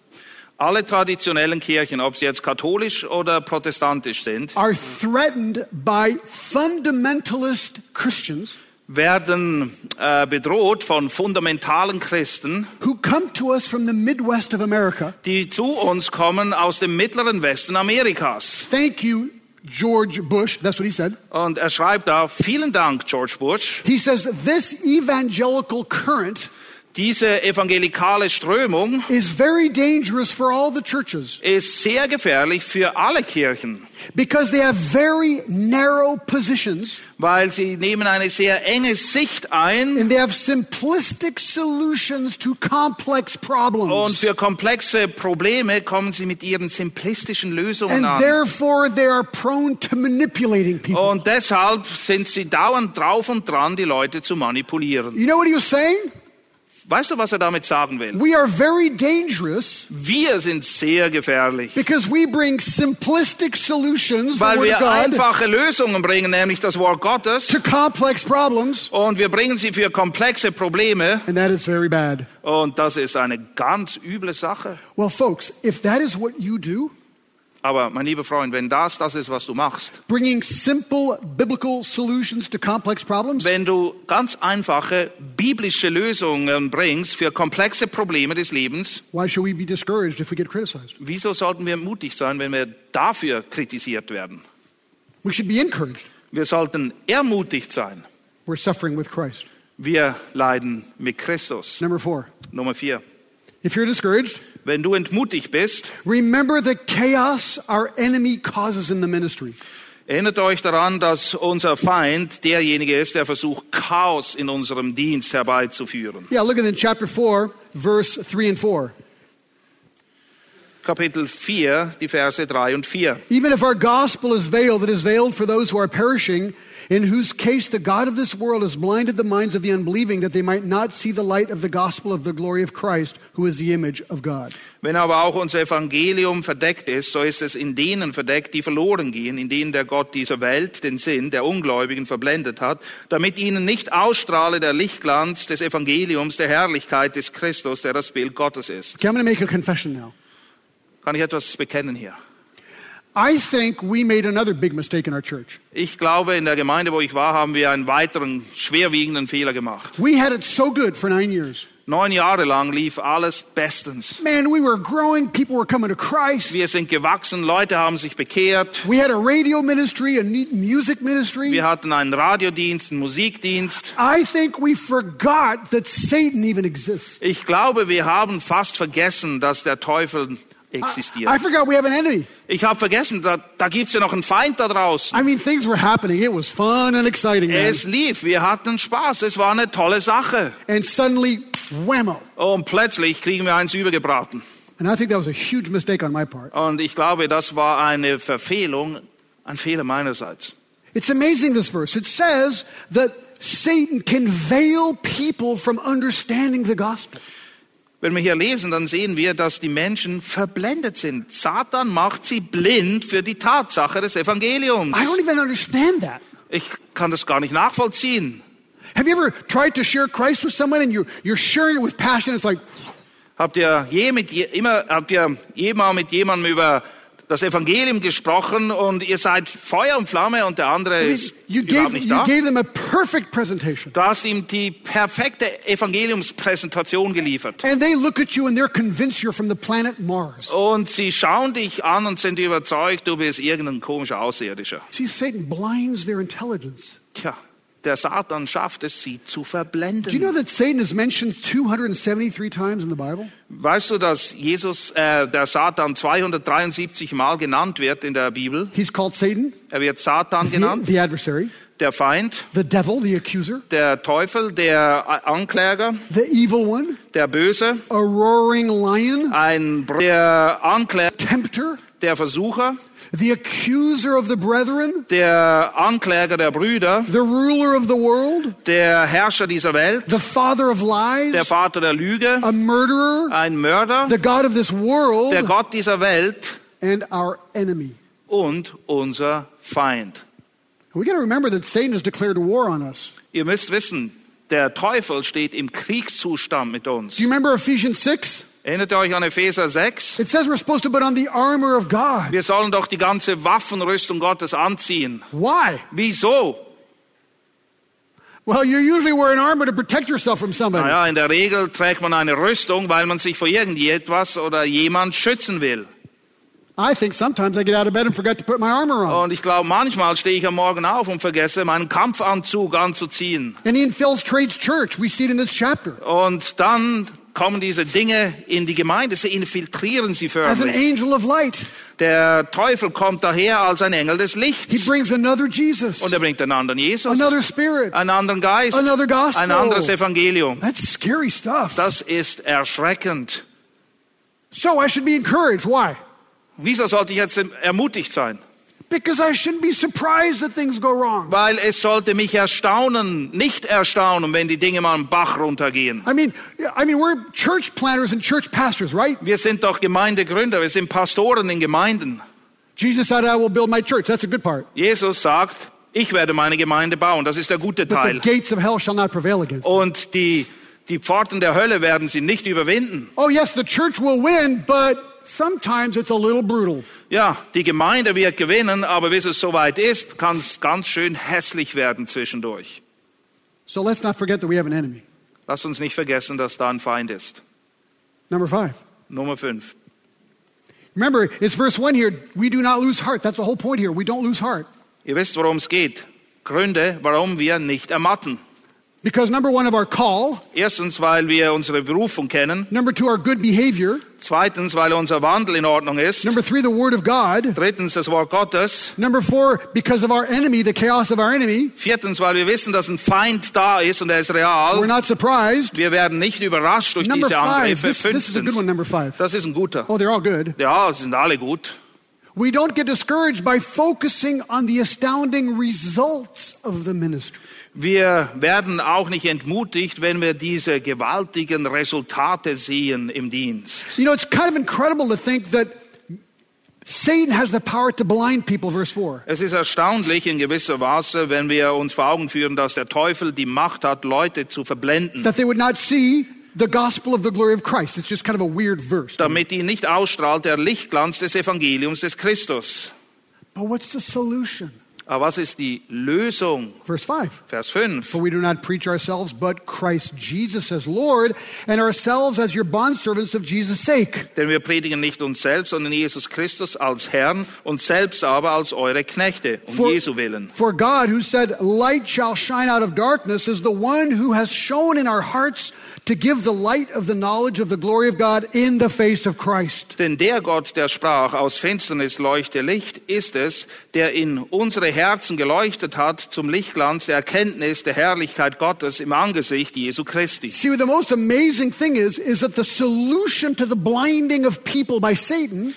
Alle traditionellen Kirchen, ob sie jetzt katholisch oder protestantisch sind, are threatened by fundamentalist Christians werden äh, bedroht von fundamentalen Christen, who come to us from the Midwest of America. die zu uns kommen aus dem mittleren Westen Amerikas. Thank you, George Bush. That's what he said. Und er schreibt da, vielen Dank, George Bush. He says this evangelical current Diese evangelikale Strömung is very dangerous for all the churches ist sehr gefährlich für alle Kirchen, because they have very narrow positions weil sie nehmen eine sehr enge Sicht ein and they have simplistic solutions to complex und problems. für komplexe Probleme kommen sie mit ihren simplistischen Lösungen And an. therefore, they are prone to manipulating people. Und deshalb sind sie dauernd drauf und dran, die Leute zu manipulieren. You know what he was saying? Weißt du, was er damit sagen will? We are very dangerous Wir sind sehr gefährlich, because we bring simplistic solutions, weil wir God, einfache Lösungen bringen, nämlich das Wort Gottes, to complex problems, und wir bringen sie für komplexe Probleme. and that is very bad. Und das ist eine ganz üble Sache. Well, folks, if that is what you do, Aber mein lieber Freund, wenn das das ist, was du machst, bringing simple biblical solutions to complex problems, wenn du ganz einfache biblische Lösungen bringst für komplexe Probleme des Lebens, why should we be discouraged if we get criticized? wieso sollten wir mutig sein, wenn wir dafür kritisiert werden? We should be encouraged. Wir sollten ermutigt sein. We're suffering with Christ. Wir leiden mit Christus. Number four, Nummer vier. if you're discouraged, Wenn du entmutigt bist, remember the chaos our enemy causes in the ministry. erinnert euch daran, dass unser Feind derjenige ist, der versucht, Chaos in unserem Dienst herbeizuführen. Yeah, look at in chapter 4, verse 3 and 4. Kapitel 4, die Verse 3 und 4. Even if our gospel is veiled, it is veiled for those who are perishing, in whose case the God of this world has blinded the minds of the unbelieving, that they might not see the light of the gospel of the glory of Christ, who is the image of God. Wenn aber auch unser Evangelium verdeckt ist, so ist es in denen verdeckt, die verloren gehen, in denen der Gott dieser Welt den Sinn der Ungläubigen verblendet hat, damit ihnen nicht ausstrahle der Lichtglanz des Evangeliums, der Herrlichkeit des Christus, der das Bild Gottes ist. Okay, I'm going to make a confession now. Kann ich etwas bekennen hier? Ich glaube, in der Gemeinde, wo ich war, haben wir einen weiteren schwerwiegenden Fehler gemacht. We had it so good for nine years. Neun Jahre lang lief alles bestens. Man, we were growing, people were coming to Christ. Wir sind gewachsen, Leute haben sich bekehrt. We had a radio ministry, a music ministry. Wir hatten einen Radiodienst, einen Musikdienst. I think we forgot that Satan even exists. Ich glaube, wir haben fast vergessen, dass der Teufel existiert. I forgot we have an enemy. Ich habe vergessen, da, da gibt's ja noch einen Feind da draußen. I mean, things were happening. It was fun and exciting, man. Es lief, wir hatten Spaß, es war eine tolle Sache. And suddenly, whammo. Und plötzlich kriegen wir eins übergebraten. And I think that was a huge mistake on my part. Und ich glaube, das war eine Verfehlung, ein Fehler meinerseits. It's amazing, this verse. It says that Satan can veil people from understanding the gospel. Wenn wir hier lesen, dann sehen wir, dass die Menschen verblendet sind. Satan macht sie blind für die Tatsache des Evangeliums. I don't even understand that. Ich kann das gar nicht nachvollziehen. Have you ever tried to share Christ with someone and you're, you're sharing it with passion? It's like, Habt ihr je mit je, immer habt ihr jemals mit jemandem über das Evangelium gesprochen und ihr seid Feuer und Flamme und der andere ist you überhaupt gave, nicht you da? gave them a perfect presentation. Du hast ihm die perfekte Evangeliumspräsentation geliefert. And they look at you and they're convinced you're from the planet Mars. Und sie schauen dich an und sind überzeugt, du bist irgendein komischer Außerirdischer. See, Satan blinds their intelligence. Tja, der Satan schafft es, sie zu Do verblenden. you know that Satan is mentioned 273 times in the Bible? Weißt du, dass Jesus, äh, der Satan 273 Mal genannt wird in der Bibel? He's called Satan, Er wird Satan the, genannt, the adversary, der Feind, the devil, the accuser, der Teufel, der Ankläger, the evil one, der Böse, a roaring lion, ein der Ankläger, tempter, der Versucher, the accuser of the brethren, der Ankläger der Brüder, the ruler of the world, der Herrscher dieser Welt, the father of lies, der Vater der Lüge, a murderer, ein Mörder, the God of this der world, Gott dieser Welt and our enemy. und unser Feind. We got to remember that Satan has declared war on us. Ihr müsst wissen, der Teufel steht im Kriegszustand mit uns. Do you remember Ephesians 6? Erinnert ihr euch an Epheser 6? It says we're supposed to put on the armor of God. Wir sollen doch die ganze Waffenrüstung Gottes anziehen. Why? Wieso? Well, you usually wear an armor to protect yourself from somebody. Naja, in der Regel trägt man eine Rüstung, weil man sich vor irgendetwas oder jemand schützen will. I think sometimes I get out of bed and forget to put my armor on. Und ich glaube, manchmal stehe ich am Morgen auf und vergesse, meinen Kampfanzug anzuziehen. And in Phil's Trades Church, we see it in this chapter. Und dann kommen diese Dinge in die Gemeinde, sie infiltrieren sie As an förmlich. angel of light, Der Teufel kommt daher als ein Engel des he Lichts. brings another Jesus, Und er bringt einen anderen Jesus, another spirit, einen anderen Geist, another gospel. ein anderes Evangelium. That's scary stuff. Das ist erschreckend. So I should be encouraged. Why? Wieso sollte ich jetzt ermutigt sein? Because I shouldn't be surprised that things go wrong. Weil es sollte mich erstaunen, nicht erstaunen, wenn die Dinge mal im Bach runtergehen. I mean, I mean, we're church planners and church pastors, right? Wir sind doch Gemeindegründer, wir sind Pastoren in Gemeinden. Jesus said, I will build my church. That's a good part. Jesus sagt, ich werde meine Gemeinde bauen. Das ist der gute But the Teil. gates of hell shall not prevail against. Und die, die Pforten der Hölle werden sie nicht überwinden. Oh, yes, the church will win, but sometimes it's a little brutal. Ja, die Gemeinde wird gewinnen, aber bis es soweit ist, kann es ganz schön hässlich werden zwischendurch. So let's not forget that we have an enemy. Lass uns nicht vergessen, dass da ein Feind ist. Number five. Nummer fünf. Remember, it's verse one here. We do not lose heart. That's the whole point here. We don't lose heart. Ihr wisst, worum es geht. Gründe, warum wir nicht ermatten. Because number one of our call, Erstens, weil wir unsere Berufung kennen. number two, our good behavior, Zweitens, weil unser Wandel in Ordnung ist. number three, the word of God, Drittens, das Wort Gottes. number four, because of our enemy, the chaos of our enemy. Viertens, weil wir wissen, dass ein Feind da ist und er ist real. We're not surprised. Wir werden nicht überrascht durch Number diese five, Angriffe. this, this is a good one, number five. das ist ein guter. Oh, they're all good. Ja, sie sind alle gut. We don't get discouraged by focusing on the astounding results of the ministry. Wir werden auch nicht entmutigt, wenn wir diese gewaltigen Resultate sehen im Dienst. You know, it's kind of incredible to think that Satan has the power to blind people, verse 4. Es ist erstaunlich in gewisser Weise, wenn wir uns vor Augen führen, dass der Teufel die Macht hat, Leute zu verblenden, That they would not see the gospel of the glory of Christ. It's just kind of a weird verse. damit ihn nicht ausstrahlt der Lichtglanz des Evangeliums des Christus. But what's the solution? Aber was ist die Lösung? Verse 5. Vers 5. For we do not preach ourselves, but Christ Jesus as Lord, and ourselves as your bondservants of Jesus' sake. Denn wir predigen nicht uns selbst, sondern Jesus Christus als Herrn und selbst aber als eure Knechte, um For, Jesu willen. for God, who said, Light shall shine out of darkness, is the one who has shown in our hearts to give the light of the knowledge of the glory of God in the face of Christ. Denn der Gott, der sprach, aus Finsternis leuchte Licht, ist es, der in unsere Herzen geleuchtet hat zum Lichtglanz der Erkenntnis der Herrlichkeit Gottes im Angesicht Jesu Christi. See, the most amazing thing is, is that the solution to the blinding of people by Satan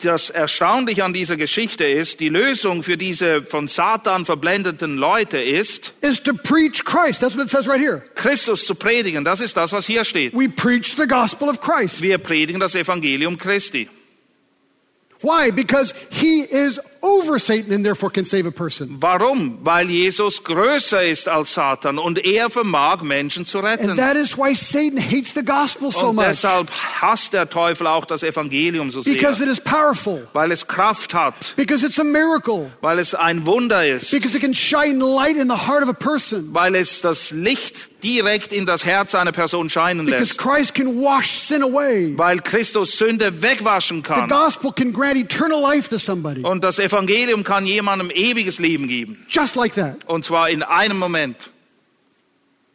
Das Erstaunliche an dieser Geschichte ist, die Lösung für diese von Satan verblendeten Leute ist, is to preach Christ. That's what it says right here. Christus zu predigen. Das ist das, was hier steht. We preach the gospel of Christ. Wir predigen das Evangelium Christi. Why? Because he is over Satan and therefore can save a person. Warum? Weil Jesus größer ist als Satan und er vermag Menschen zu retten. And that is why Satan hates the gospel so Und much. deshalb hasst der Teufel auch das Evangelium so sehr. Because it is powerful. Weil es Kraft hat, Because it's a miracle. weil es ein Wunder ist, Because it can shine light in the heart of a person. weil es das Licht direkt in das Herz einer Person scheinen Because lässt, Christ can wash sin away. weil Christus Sünde wegwaschen The kann. gospel can grant eternal life to somebody. Und das Evangelium kann jemandem ewiges Leben geben. Just like that. Und zwar in einem Moment.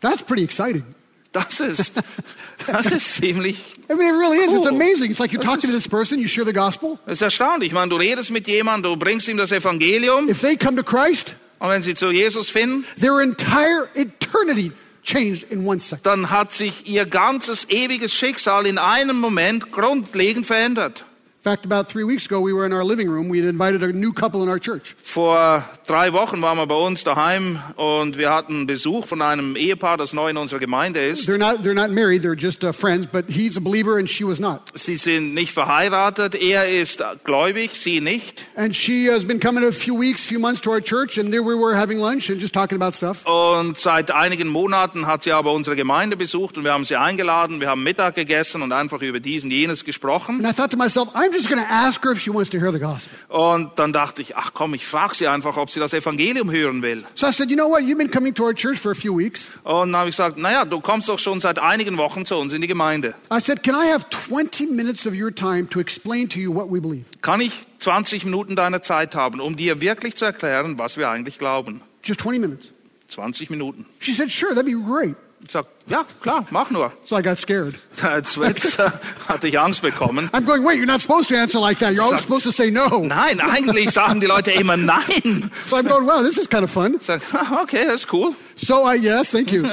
That's pretty exciting. Das ist, *laughs* das ist ziemlich, I mean, it really is. It's Cool. amazing. It's like you're Das talking to ist- this person, you share the gospel. das ist erstaunlich. Ich meine, du redest mit jemandem, du bringst ihm das Evangelium If they come to Christ, und wenn sie zu Jesus finden, their entire eternity changed in one second. dann hat sich ihr ganzes ewiges Schicksal in einem Moment grundlegend verändert. In fact, about three weeks ago, we were in our living room. We had invited a new couple in our church. Vor drei Wochen waren wir bei uns daheim und wir hatten Besuch von einem Ehepaar, das neu in unserer Gemeinde ist. They're not, they're not married, they're just uh, friends, but he's a believer and she was not. Sie sind nicht verheiratet, er ist gläubig, sie nicht. And she has been coming a few weeks, few months to our church, and there we were having lunch and just talking about stuff. Und seit einigen Monaten hat sie aber unsere Gemeinde besucht und wir haben sie eingeladen, wir haben Mittag gegessen und einfach über dies und jenes gesprochen. And I thought to myself, I'm just going to ask her if she wants to hear the gospel. Und dann dachte ich, ach komm, ich frage sie einfach, ob sie das Evangelium hören will. So I said, you know what? You've been coming to our church for a few weeks. Und dann habe ich gesagt, naja, du kommst doch schon seit einigen Wochen zu uns in die Gemeinde. I said, can I have 20 minutes of your time to explain to you what we believe? Kann ich 20 Minuten deiner Zeit haben, um dir wirklich zu erklären, was wir eigentlich glauben? Just 20 minutes. 20 Minuten. She said, sure, that'd be great. Ich sag, ja, klar, mach nur. So I got scared. *laughs* Jetzt, jetzt äh, hatte ich Angst bekommen. I'm going, wait, you're not supposed to answer like that. You're always Sag- supposed to say no. Nein, eigentlich sagen die Leute immer nein. *laughs* So I'm going, wow, this is kind of fun. Ich sag, ah, okay, that's cool. So I, yes, thank you.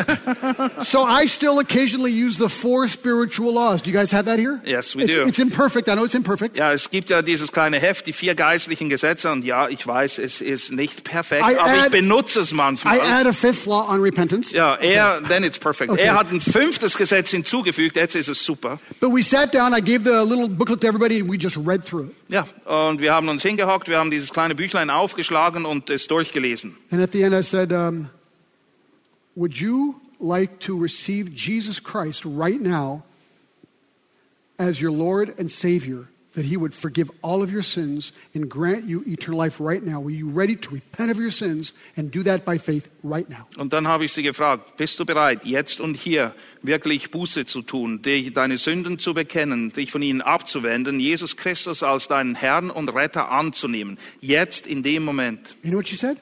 *laughs* so I still occasionally use the four spiritual laws. Do you guys have that here? Yes, we it's, do. It's imperfect. I know it's imperfect. Ja, es gibt ja dieses kleine Heft, die vier geistlichen Gesetze. Und ja, ich weiß, es ist nicht perfekt, I aber ich add- benutze es I manchmal. add a fifth law on repentance. Ja, er, then it's perfect. Okay. Er hat ein fünftes Gesetz hinzugefügt, jetzt ist es super. But we sat down, I gave the little booklet to everybody, and we just read through it. Ja, und wir haben uns hingehockt, wir haben dieses kleine Büchlein aufgeschlagen und es durchgelesen. And at the end, I said, um, Would you like to receive Jesus Christ right now as your Lord and Savior? That He would forgive all of your sins and grant you eternal life right now. Were you ready to repent of your sins and do that by faith right now? Und dann habe ich sie gefragt, bist du bereit, jetzt und hier wirklich Buße zu tun, dich, deine Sünden zu bekennen, dich von ihnen abzuwenden, Jesus Christus als deinen Herrn und Retter anzunehmen? Jetzt in dem Moment. You know what she said?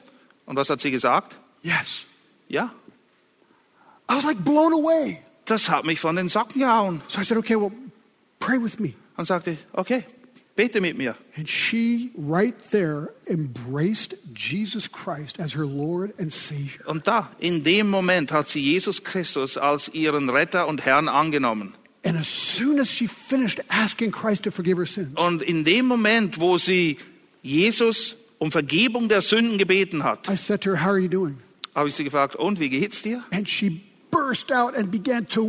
Und was hat sie gesagt? Yes. Ja, I was like blown away. das hat mich von den Socken gehauen. So I said, Okay, well, pray with me. Und sagte, okay, bete mit mir. And she, right there, embraced Jesus Christ as her Lord and Savior. Und da, in dem Moment hat sie Jesus Christus als ihren Retter und Herrn angenommen. And as soon as she finished asking Christ to forgive her sins, Und in dem Moment, wo sie Jesus um Vergebung der Sünden gebeten hat, I said to her, How are you doing? habe ich sie gefragt, und wie geht's dir? And she burst out and began to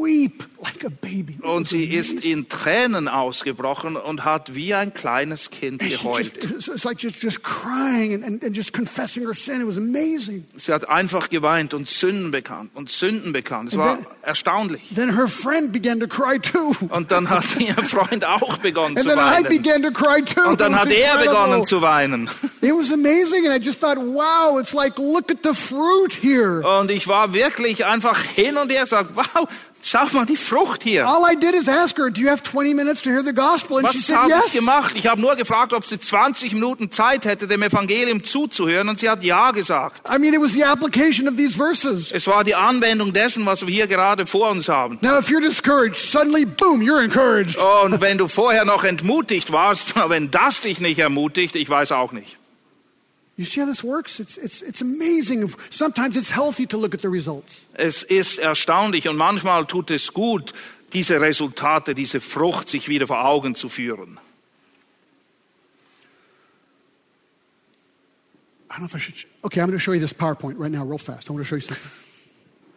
weep like a baby. It Und sie ist in Tränen ausgebrochen und hat wie ein kleines Kind geheult. it's, it's like just, just crying and, and, and just confessing her sin. It was amazing. Sie hat einfach geweint und Sünden bekannt und Sünden bekannt. Es war then- erstaunlich. Then her friend began to cry too. Und dann hat *laughs* ihr Freund auch begonnen And zu then I weinen. began to cry too. Und dann hat er begonnen zu weinen. It was amazing. And I just thought, wow, it's like, look at the fruit here. Und ich war wirklich einfach hin und her gesagt, wow, schau mal die Frucht hier. All I did is ask her, do you have 20 minutes to hear the gospel? And she Was said, habe yes. ich gemacht? Ich habe nur gefragt, ob sie 20 Minuten Zeit hätte, dem Evangelium zuzuhören. Und sie hat Ja gesagt. I mean, it was the application of these verses. Es war die Anwendung dessen, was wir hier gerade vor uns haben. Now, if you're discouraged, suddenly, boom, you're encouraged. Und wenn du vorher noch entmutigt warst, *laughs* wenn das dich nicht ermutigt, ich weiß auch nicht. You see how this works? It's, it's, it's amazing. Sometimes it's healthy to look at the results. Es ist erstaunlich und manchmal tut es gut, diese Resultate, diese Frucht sich wieder vor Augen zu führen. I don't know if I should. Okay, I'm going to show you this PowerPoint right now, real fast. I want to show you something.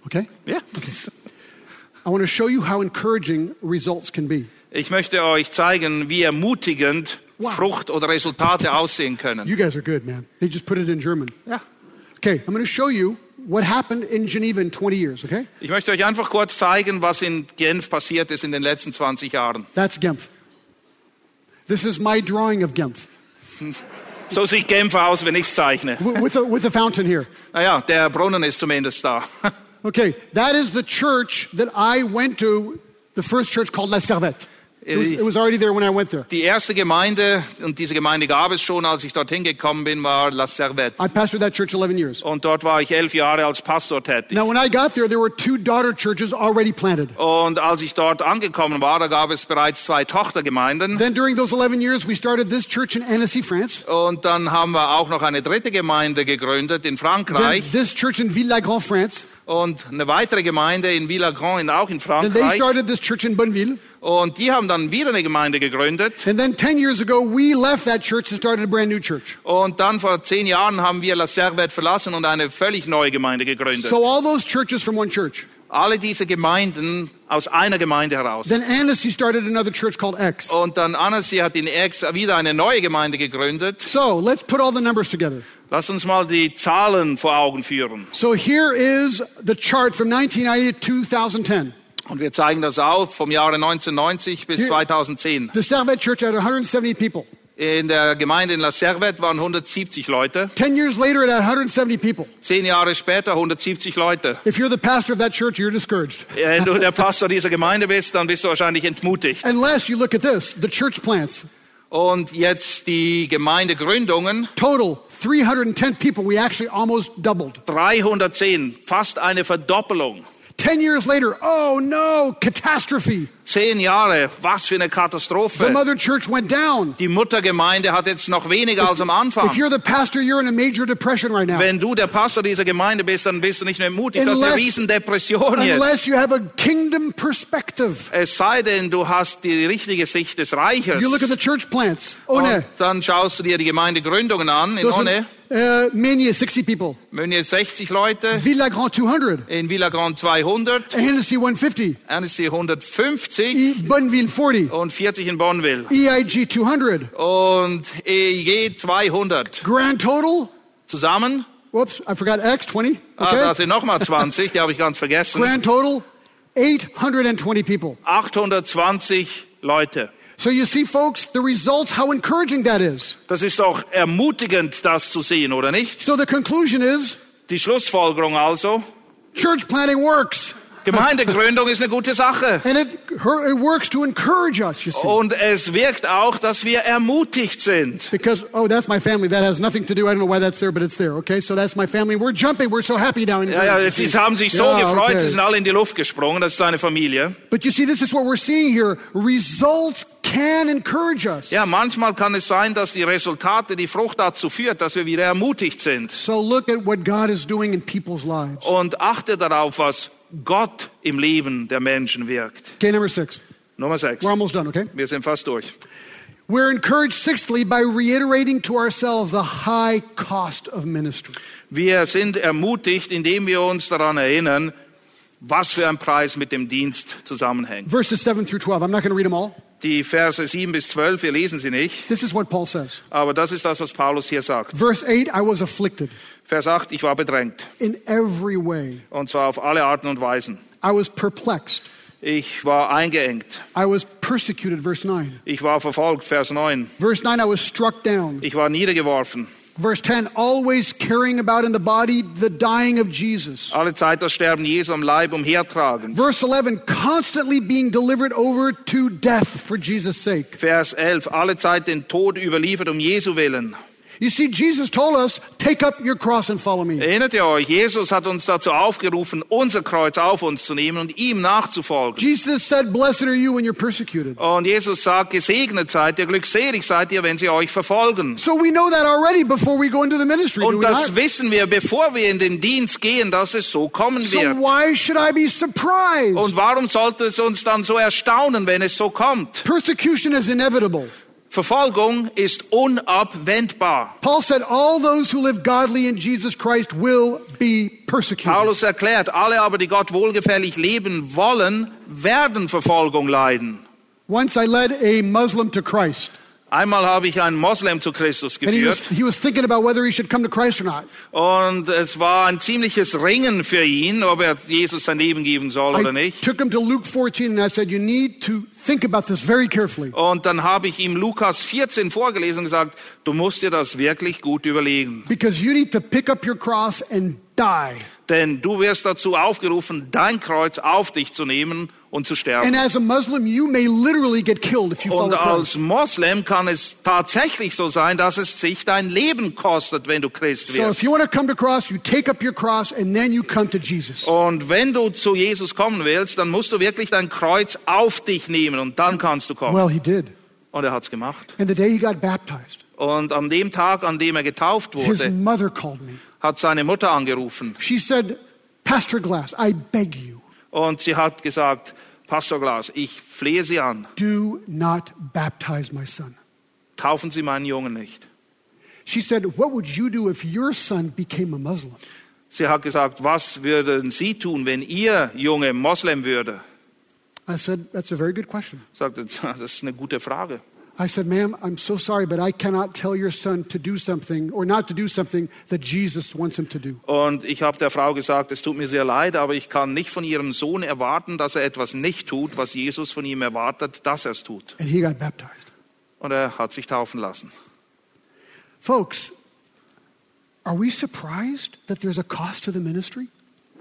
Okay? Ja. *laughs* I want to show you how encouraging results can be. Ich möchte euch zeigen, wie ermutigend Wow. Frucht oder Resultate aussehen können. You guys are good, man. They just put it in German. Ja. Okay, I'm going to show you what happened in Geneva in 20 years, okay? Ich möchte euch einfach kurz zeigen, was in Genf passiert ist in den letzten 20 Jahren. That's Genf. This is my drawing of Genf *laughs* So sieht Genf aus, wenn ich es zeichne. with a, with a fountain here. Naja, der Brunnen ist zumindest da. *laughs* Okay, that is the church that I went to, the first church called La Servette. It was, it was already there when I went there. Die erste Gemeinde, und diese Gemeinde gab es schon, als ich dorthin gekommen bin, war La Servette. I pastored that church 11 years. Und dort war ich elf Jahre als Pastor tätig. Now, when I got there, there were two daughter churches already planted. Und als ich dort angekommen war, da gab es bereits zwei Tochtergemeinden. Then, during those 11 years, we started this church in Annecy, France. Und dann haben wir auch noch eine dritte Gemeinde gegründet in Then, Frankreich. this church in Ville-la-Grande, France. Und eine weitere Gemeinde in Villagrand, in- auch in Then they Frankreich. started this church in Bonneville. Und die haben dann wieder eine Gemeinde gegründet. And then 10 years ago, we left that church and started a brand new church. Und dann vor zehn Jahren haben wir La Servette verlassen und eine völlig neue Gemeinde gegründet. So all those churches from one church. Alle diese Gemeinden aus einer Gemeinde heraus. Then Annecy started another church called X. Und dann Annecy hat in Ex wieder eine neue Gemeinde gegründet. So let's put all the numbers together. Lass uns mal die Zahlen vor Augen führen. So here is the chart from 1990 to 2010. Und wir zeigen das auf vom Jahre 1990 bis Hier- 2010. The Servette Church had 170 people. In der Gemeinde in La Servette waren 170 Leute. 10 years later, it had 170 people. Zehn Jahre später 170 Leute. If you're the pastor of that church, you're discouraged. Wenn du der Pastor dieser Gemeinde bist, dann bist du wahrscheinlich entmutigt. Unless you look at this the church plants. Und jetzt die Gemeindegründungen. Total 310 people. We actually almost doubled. 310, fast eine Verdoppelung. 10 years later, oh no, catastrophe. Zehn Jahre, was für eine The Katastrophe. mother church went down. Die Muttergemeinde hat jetzt noch weniger als am If Anfang. you're the pastor, you're in a major depression right now. Wenn du der Pastor dieser Gemeinde bist, dann bist du nicht mehr mutig. Das ist eine Unless- Riesendepression jetzt. Unless you have a kingdom perspective. Es sei denn, du hast die richtige Sicht des Reiches. You look at the church plants. Oh, no. dann schaust du dir die Gemeindegründungen an. In Onne, Uh, Mania, 60 people. Meunier 60 Leute. Villagrand, 200. In Villagrand 200. Hennessy, 150. Annecy 150. E- Bonneville, 40. Und 40 in Bonneville. EIG, 200. Und EIG 200. Grand total, Zusammen. whoops, I forgot X, 20. Ah, da Okay. sind nochmal 20, die habe ich ganz vergessen. Grand total, 820 people. 820 Leute. So you see, folks, the results, how encouraging that is. Das ist doch ermutigend, das zu sehen, oder nicht? So the conclusion is Die Schlussfolgerung also, church planting works. Gemeindegründung ist eine gute Sache. And it, it works to encourage us, you see. Und es wirkt auch, dass wir ermutigt sind. Because, oh, that's my family. That has nothing to do. I don't know why that's there, but it's there. Okay, so that's my family. We're jumping. We're so happy down in Ja, ja, sie haben sich so Ja, gefreut, okay. sie sind alle in die Luft gesprungen, das ist seine Familie. But you see, this is what we're seeing here. Results can encourage us. Ja, manchmal kann es sein, dass die Resultate, die Frucht dazu führt, dass wir wieder ermutigt sind. So look at what God is doing in people's lives. Und achte darauf, was Gott im Leben der Menschen wirkt. Okay, number six. Nummer sechs. We're almost done, okay? Wir sind fast durch. We're encouraged, sixthly, by reiterating to ourselves the high cost of ministry. Wir sind ermutigt, indem wir uns daran erinnern, was für ein Preis mit dem Dienst zusammenhängt. Verses 7 through 12. I'm not going to read them all. Die Verse 7 bis 12, wir lesen sie nicht, This is what Paul says. aber das ist das, was Paulus hier sagt. Verse 8 I was afflicted Vers 8, ich war bedrängt, in every way, und zwar auf alle Arten und Weisen. I was perplexed, Ich war eingeengt, I was persecuted. Verse 9. ich war verfolgt, Vers 9. Verse 9 I was struck down. Ich war niedergeworfen, Verse 10 always carrying about in the body the dying of Jesus. alle Zeit das Sterben Jesu am Leib umhertragen. Verse 11 constantly being delivered over to death for Jesus' sake. Vers 11, alle Zeit den Tod überliefert um Jesu willen. You see, Jesus told us, take up your cross and follow me. Erinnert ihr euch, Jesus hat uns dazu aufgerufen, unser Kreuz auf uns zu nehmen und ihm nachzufolgen. Jesus said, Blessed are you when you're persecuted. Und Jesus sagt, gesegnet seid ihr, glückselig seid ihr, wenn sie euch verfolgen. So we know that already before we go into the ministry. Und das not? wissen wir, bevor wir in den Dienst gehen, dass es so kommen So wird. why should I be surprised? Und warum sollte es uns dann so erstaunen, wenn es so kommt? Persecution is inevitable. Verfolgung ist unabwendbar. Paul said, All those who live godly in Jesus Christ will be persecuted. Paulus erklärt, alle aber, die Gott wohlgefällig leben wollen, werden Verfolgung leiden. Once I led a Muslim to Christ, Einmal habe ich einen Moslem zu Christus and he was, geführt he was thinking about whether he should come to Christ or not. und es war ein ziemliches Ringen für ihn, ob er Jesus sein Leben geben soll oder nicht. took him to Luke 14 and I said, You need to think about this very carefully. Und dann habe ich ihm Lukas 14 vorgelesen und gesagt, du musst dir das wirklich gut überlegen. Because you need to pick up your cross and die. Denn du wirst dazu aufgerufen, dein Kreuz auf dich zu nehmen und zu And sterben. as a Muslim, you may literally get killed if you follow Und als Moslem kann es tatsächlich so sein, dass es sich dein Leben kostet, wenn du Christ So if wirst. you want to come to cross, you take up your cross and then you come to Jesus. Und wenn du zu Jesus kommen willst, dann musst du wirklich dein Kreuz auf dich nehmen und dann kannst du kommen. Well, he did. Und er hat's gemacht. And the day he got baptized, Und an dem Tag, an dem er getauft his wurde, mother called me. Hat seine Mutter angerufen. She said, Pastor Glass, I beg you, Und sie hat gesagt, Pastor Glas, ich flehe Sie an, do not baptize my son. taufen Sie meinen Jungen nicht. She said, What would you do if your son became a Muslim? Sie hat gesagt, was würden Sie tun, wenn Ihr Junge Moslem würde? I said, That's a very good question. Sagte, *laughs* "Tja, das ist eine gute Frage. I said, Ma'am, I'm so sorry, but I cannot tell your son to do something or not to do something that Jesus wants him to do. Und ich habe der Frau gesagt, es tut mir sehr leid, aber ich kann nicht von Ihrem Sohn erwarten, dass er etwas nicht tut, was Jesus von ihm erwartet, dass er es tut. And he got baptized. Und er hat sich taufen lassen. Folks, are we surprised that there's a cost to the ministry?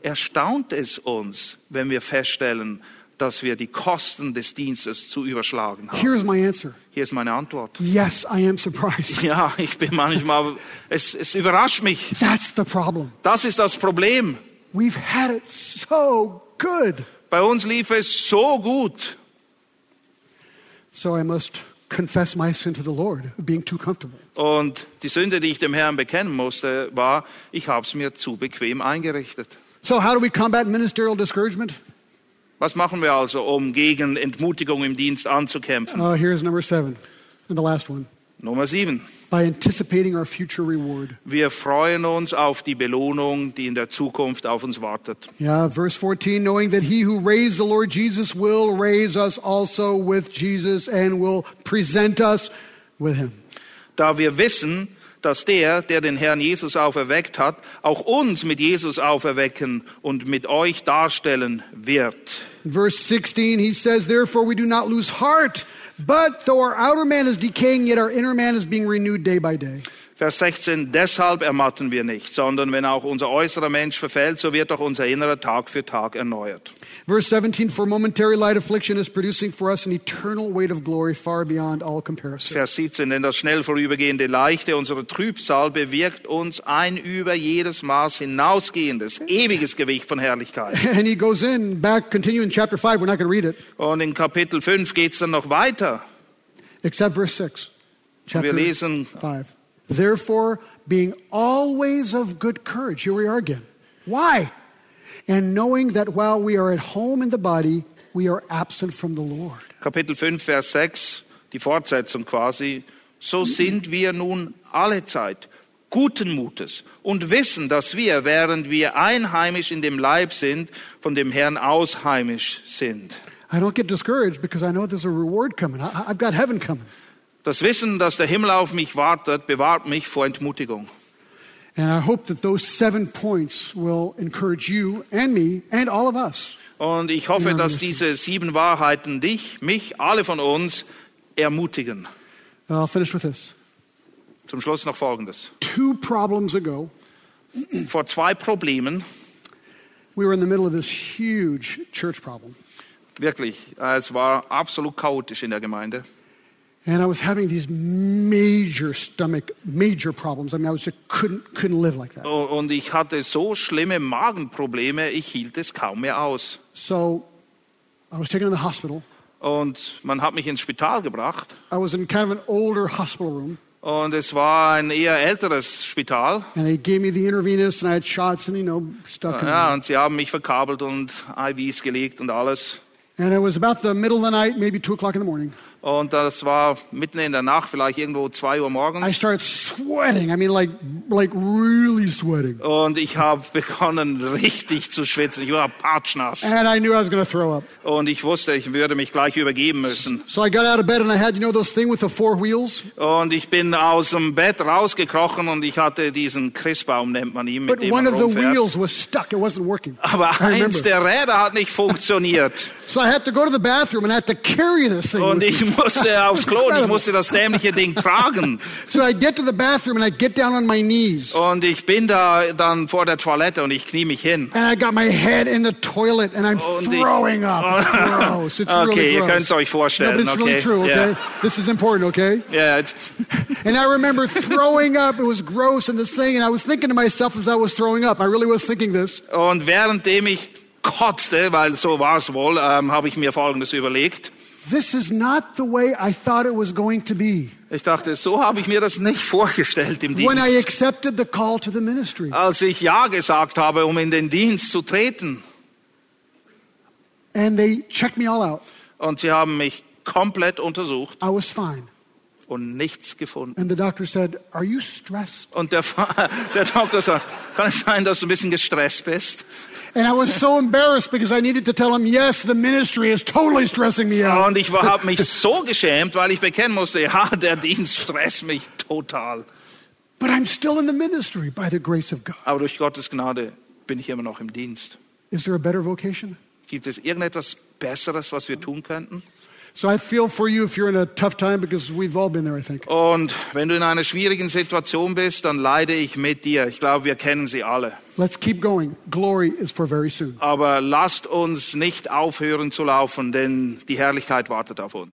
Erstaunt es uns, wenn wir feststellen, dass wir die Kosten des Dienstes zu überschlagen haben. Here's my answer Hier ist meine Antwort. Yes, I am surprised. Ja, ich bin manchmal, es, es überrascht mich. That's the problem. Das ist das Problem. We've had it so good. Bei uns lief es so gut. So I must confess my sin to the Lord of being too comfortable. Und die Sünde, die ich dem Herrn bekennen musste, war, ich habe es mir zu bequem eingerichtet. So, how do we combat ministerial discouragement? Was machen wir also, um gegen Entmutigung im Dienst anzukämpfen? Uh, here's number seven, and the last one. Nummer sieben. By anticipating our future reward. Wir freuen uns auf die Belohnung, die in der Zukunft auf uns wartet. Yeah, verse 14, knowing that he who raised the Lord Jesus will raise us also with Jesus and will present us with him. Da wir wissen, dass der, der den Herrn Jesus auferweckt hat, auch uns mit Jesus auferwecken und mit euch darstellen wird. Verse 16, he says, Therefore we do not lose heart, but though our outer man is decaying, yet our inner man is being renewed day by day. Vers 16, deshalb ermatten wir nicht, sondern wenn auch unser äußerer Mensch verfällt, so wird auch unser innerer Tag für Tag erneuert. Verse 17, for momentary light affliction is producing for us an eternal weight of glory far beyond all comparison. Vers 17, denn das schnell vorübergehende Leichte unserer Trübsal bewirkt uns ein über jedes Maß hinausgehendes, ewiges Gewicht von Herrlichkeit. *laughs* And he goes in, back, continue in chapter 5, we're not going to read it, Und in Kapitel 5 geht's dann noch weiter. except verse 6. Chapter 5. Therefore, being always of good courage. Here we are again. Why? And knowing that while we are at home in the body, we are absent from the Lord. Kapitel 5, Vers 6, die Fortsetzung quasi. So sind wir nun alle Zeit guten Mutes und wissen, dass wir, während wir einheimisch in dem Leib sind, von dem Herrn ausheimisch sind. I don't get discouraged because I know there's a reward coming. I, I've got heaven coming. Das Wissen, dass der Himmel auf mich wartet, bewahrt mich vor Entmutigung. And I hope that those seven points will encourage you and me and all of us. Und ich hoffe, dass das diese sieben Wahrheiten dich, mich, alle von uns ermutigen. And I'll finish with this. Zum Schluss noch Folgendes. Two problems ago, Vor zwei Problemen, we were in the middle of this huge church problem. wirklich, es war absolut chaotisch in der Gemeinde. And I was having these major stomach, major problems. I mean, I was just couldn't, couldn't live like that. Und ich hatte so schlimme Magenprobleme, ich hielt es kaum mehr aus. So I was taken to the hospital. Und man hat mich ins Spital gebracht. I was in kind of an older hospital room. Und es war ein eher älteres Spital. And they gave me the intravenous and I had shots and, you know, stuff. in Ja, und sie haben mich verkabelt und IVs gelegt und alles. And it was about the middle of the night, maybe 2 o'clock in the morning. Und das war mitten in der Nacht, vielleicht irgendwo zwei Uhr I morgens. started sweating. I mean, like, like really sweating. Und ich habe begonnen, richtig zu schwitzen. Ich war patschnass. And I knew I was going to throw up. Und ich wusste, ich würde mich gleich übergeben müssen. So I got out of bed and I had, you know, those thing with the four wheels? Und ich bin aus dem Bett rausgekrochen und ich hatte diesen Christbaum, nennt man ihn, mit But dem one man of the rumfährt. wheels was stuck. It wasn't working. Aber I eins der Räder hat nicht funktioniert. So I had to go to the bathroom and I had to carry this thing. Und ich musste *laughs* aufs Klo und ich musste das dämliche Ding tragen. *laughs* So I get to the bathroom and I get down on my knees. Und ich bin da dann vor der Toilette und ich knie mich hin. And I got my head in the toilet and I'm Und ich- throwing up. It's *laughs* gross. It's Okay, really ihr gross. könnt's euch vorstellen, No, but it's really okay? true, okay? Yeah. This is important, okay? Ja, jetzt- And I remember throwing up. It was gross and this thing. And I was thinking to myself as I was throwing up, I really was thinking this. Und währenddem ich kotzte, weil so war es wohl, ähm, habe ich mir Folgendes überlegt. this is not the way I thought it was going to be Ich dachte, so habe ich mir das nicht *laughs* vorgestellt im when I Dienst. accepted the call to the ministry. Als ich Ja gesagt habe, um in den Dienst zu treten. And they checked me all out. Und sie haben mich komplett untersucht I was fine. und nichts gefunden. And the doctor said, Are you stressed? Und der, Fa- *laughs* der Doktor sagt, kann es sein, dass du ein bisschen gestresst bist? And I was so embarrassed because I needed to tell him, Yes, the ministry is totally stressing me out. Und ich habe mich *laughs* so geschämt, weil ich bekennen musste, ja, der Dienst stresst mich total. But I'm still in the ministry by the grace of God. Aber durch Gottes Gnade bin ich immer noch im Dienst. Is there a better vocation? Gibt es irgendetwas Besseres, was wir tun könnten? So I feel for you if you're in a tough time because we've all been there, I think. Und wenn du in einer schwierigen Situation bist, dann leide ich mit dir. Ich glaube, wir kennen sie alle. Let's keep going. Glory is for very soon. Aber lasst uns nicht aufhören zu laufen, denn die Herrlichkeit wartet auf uns.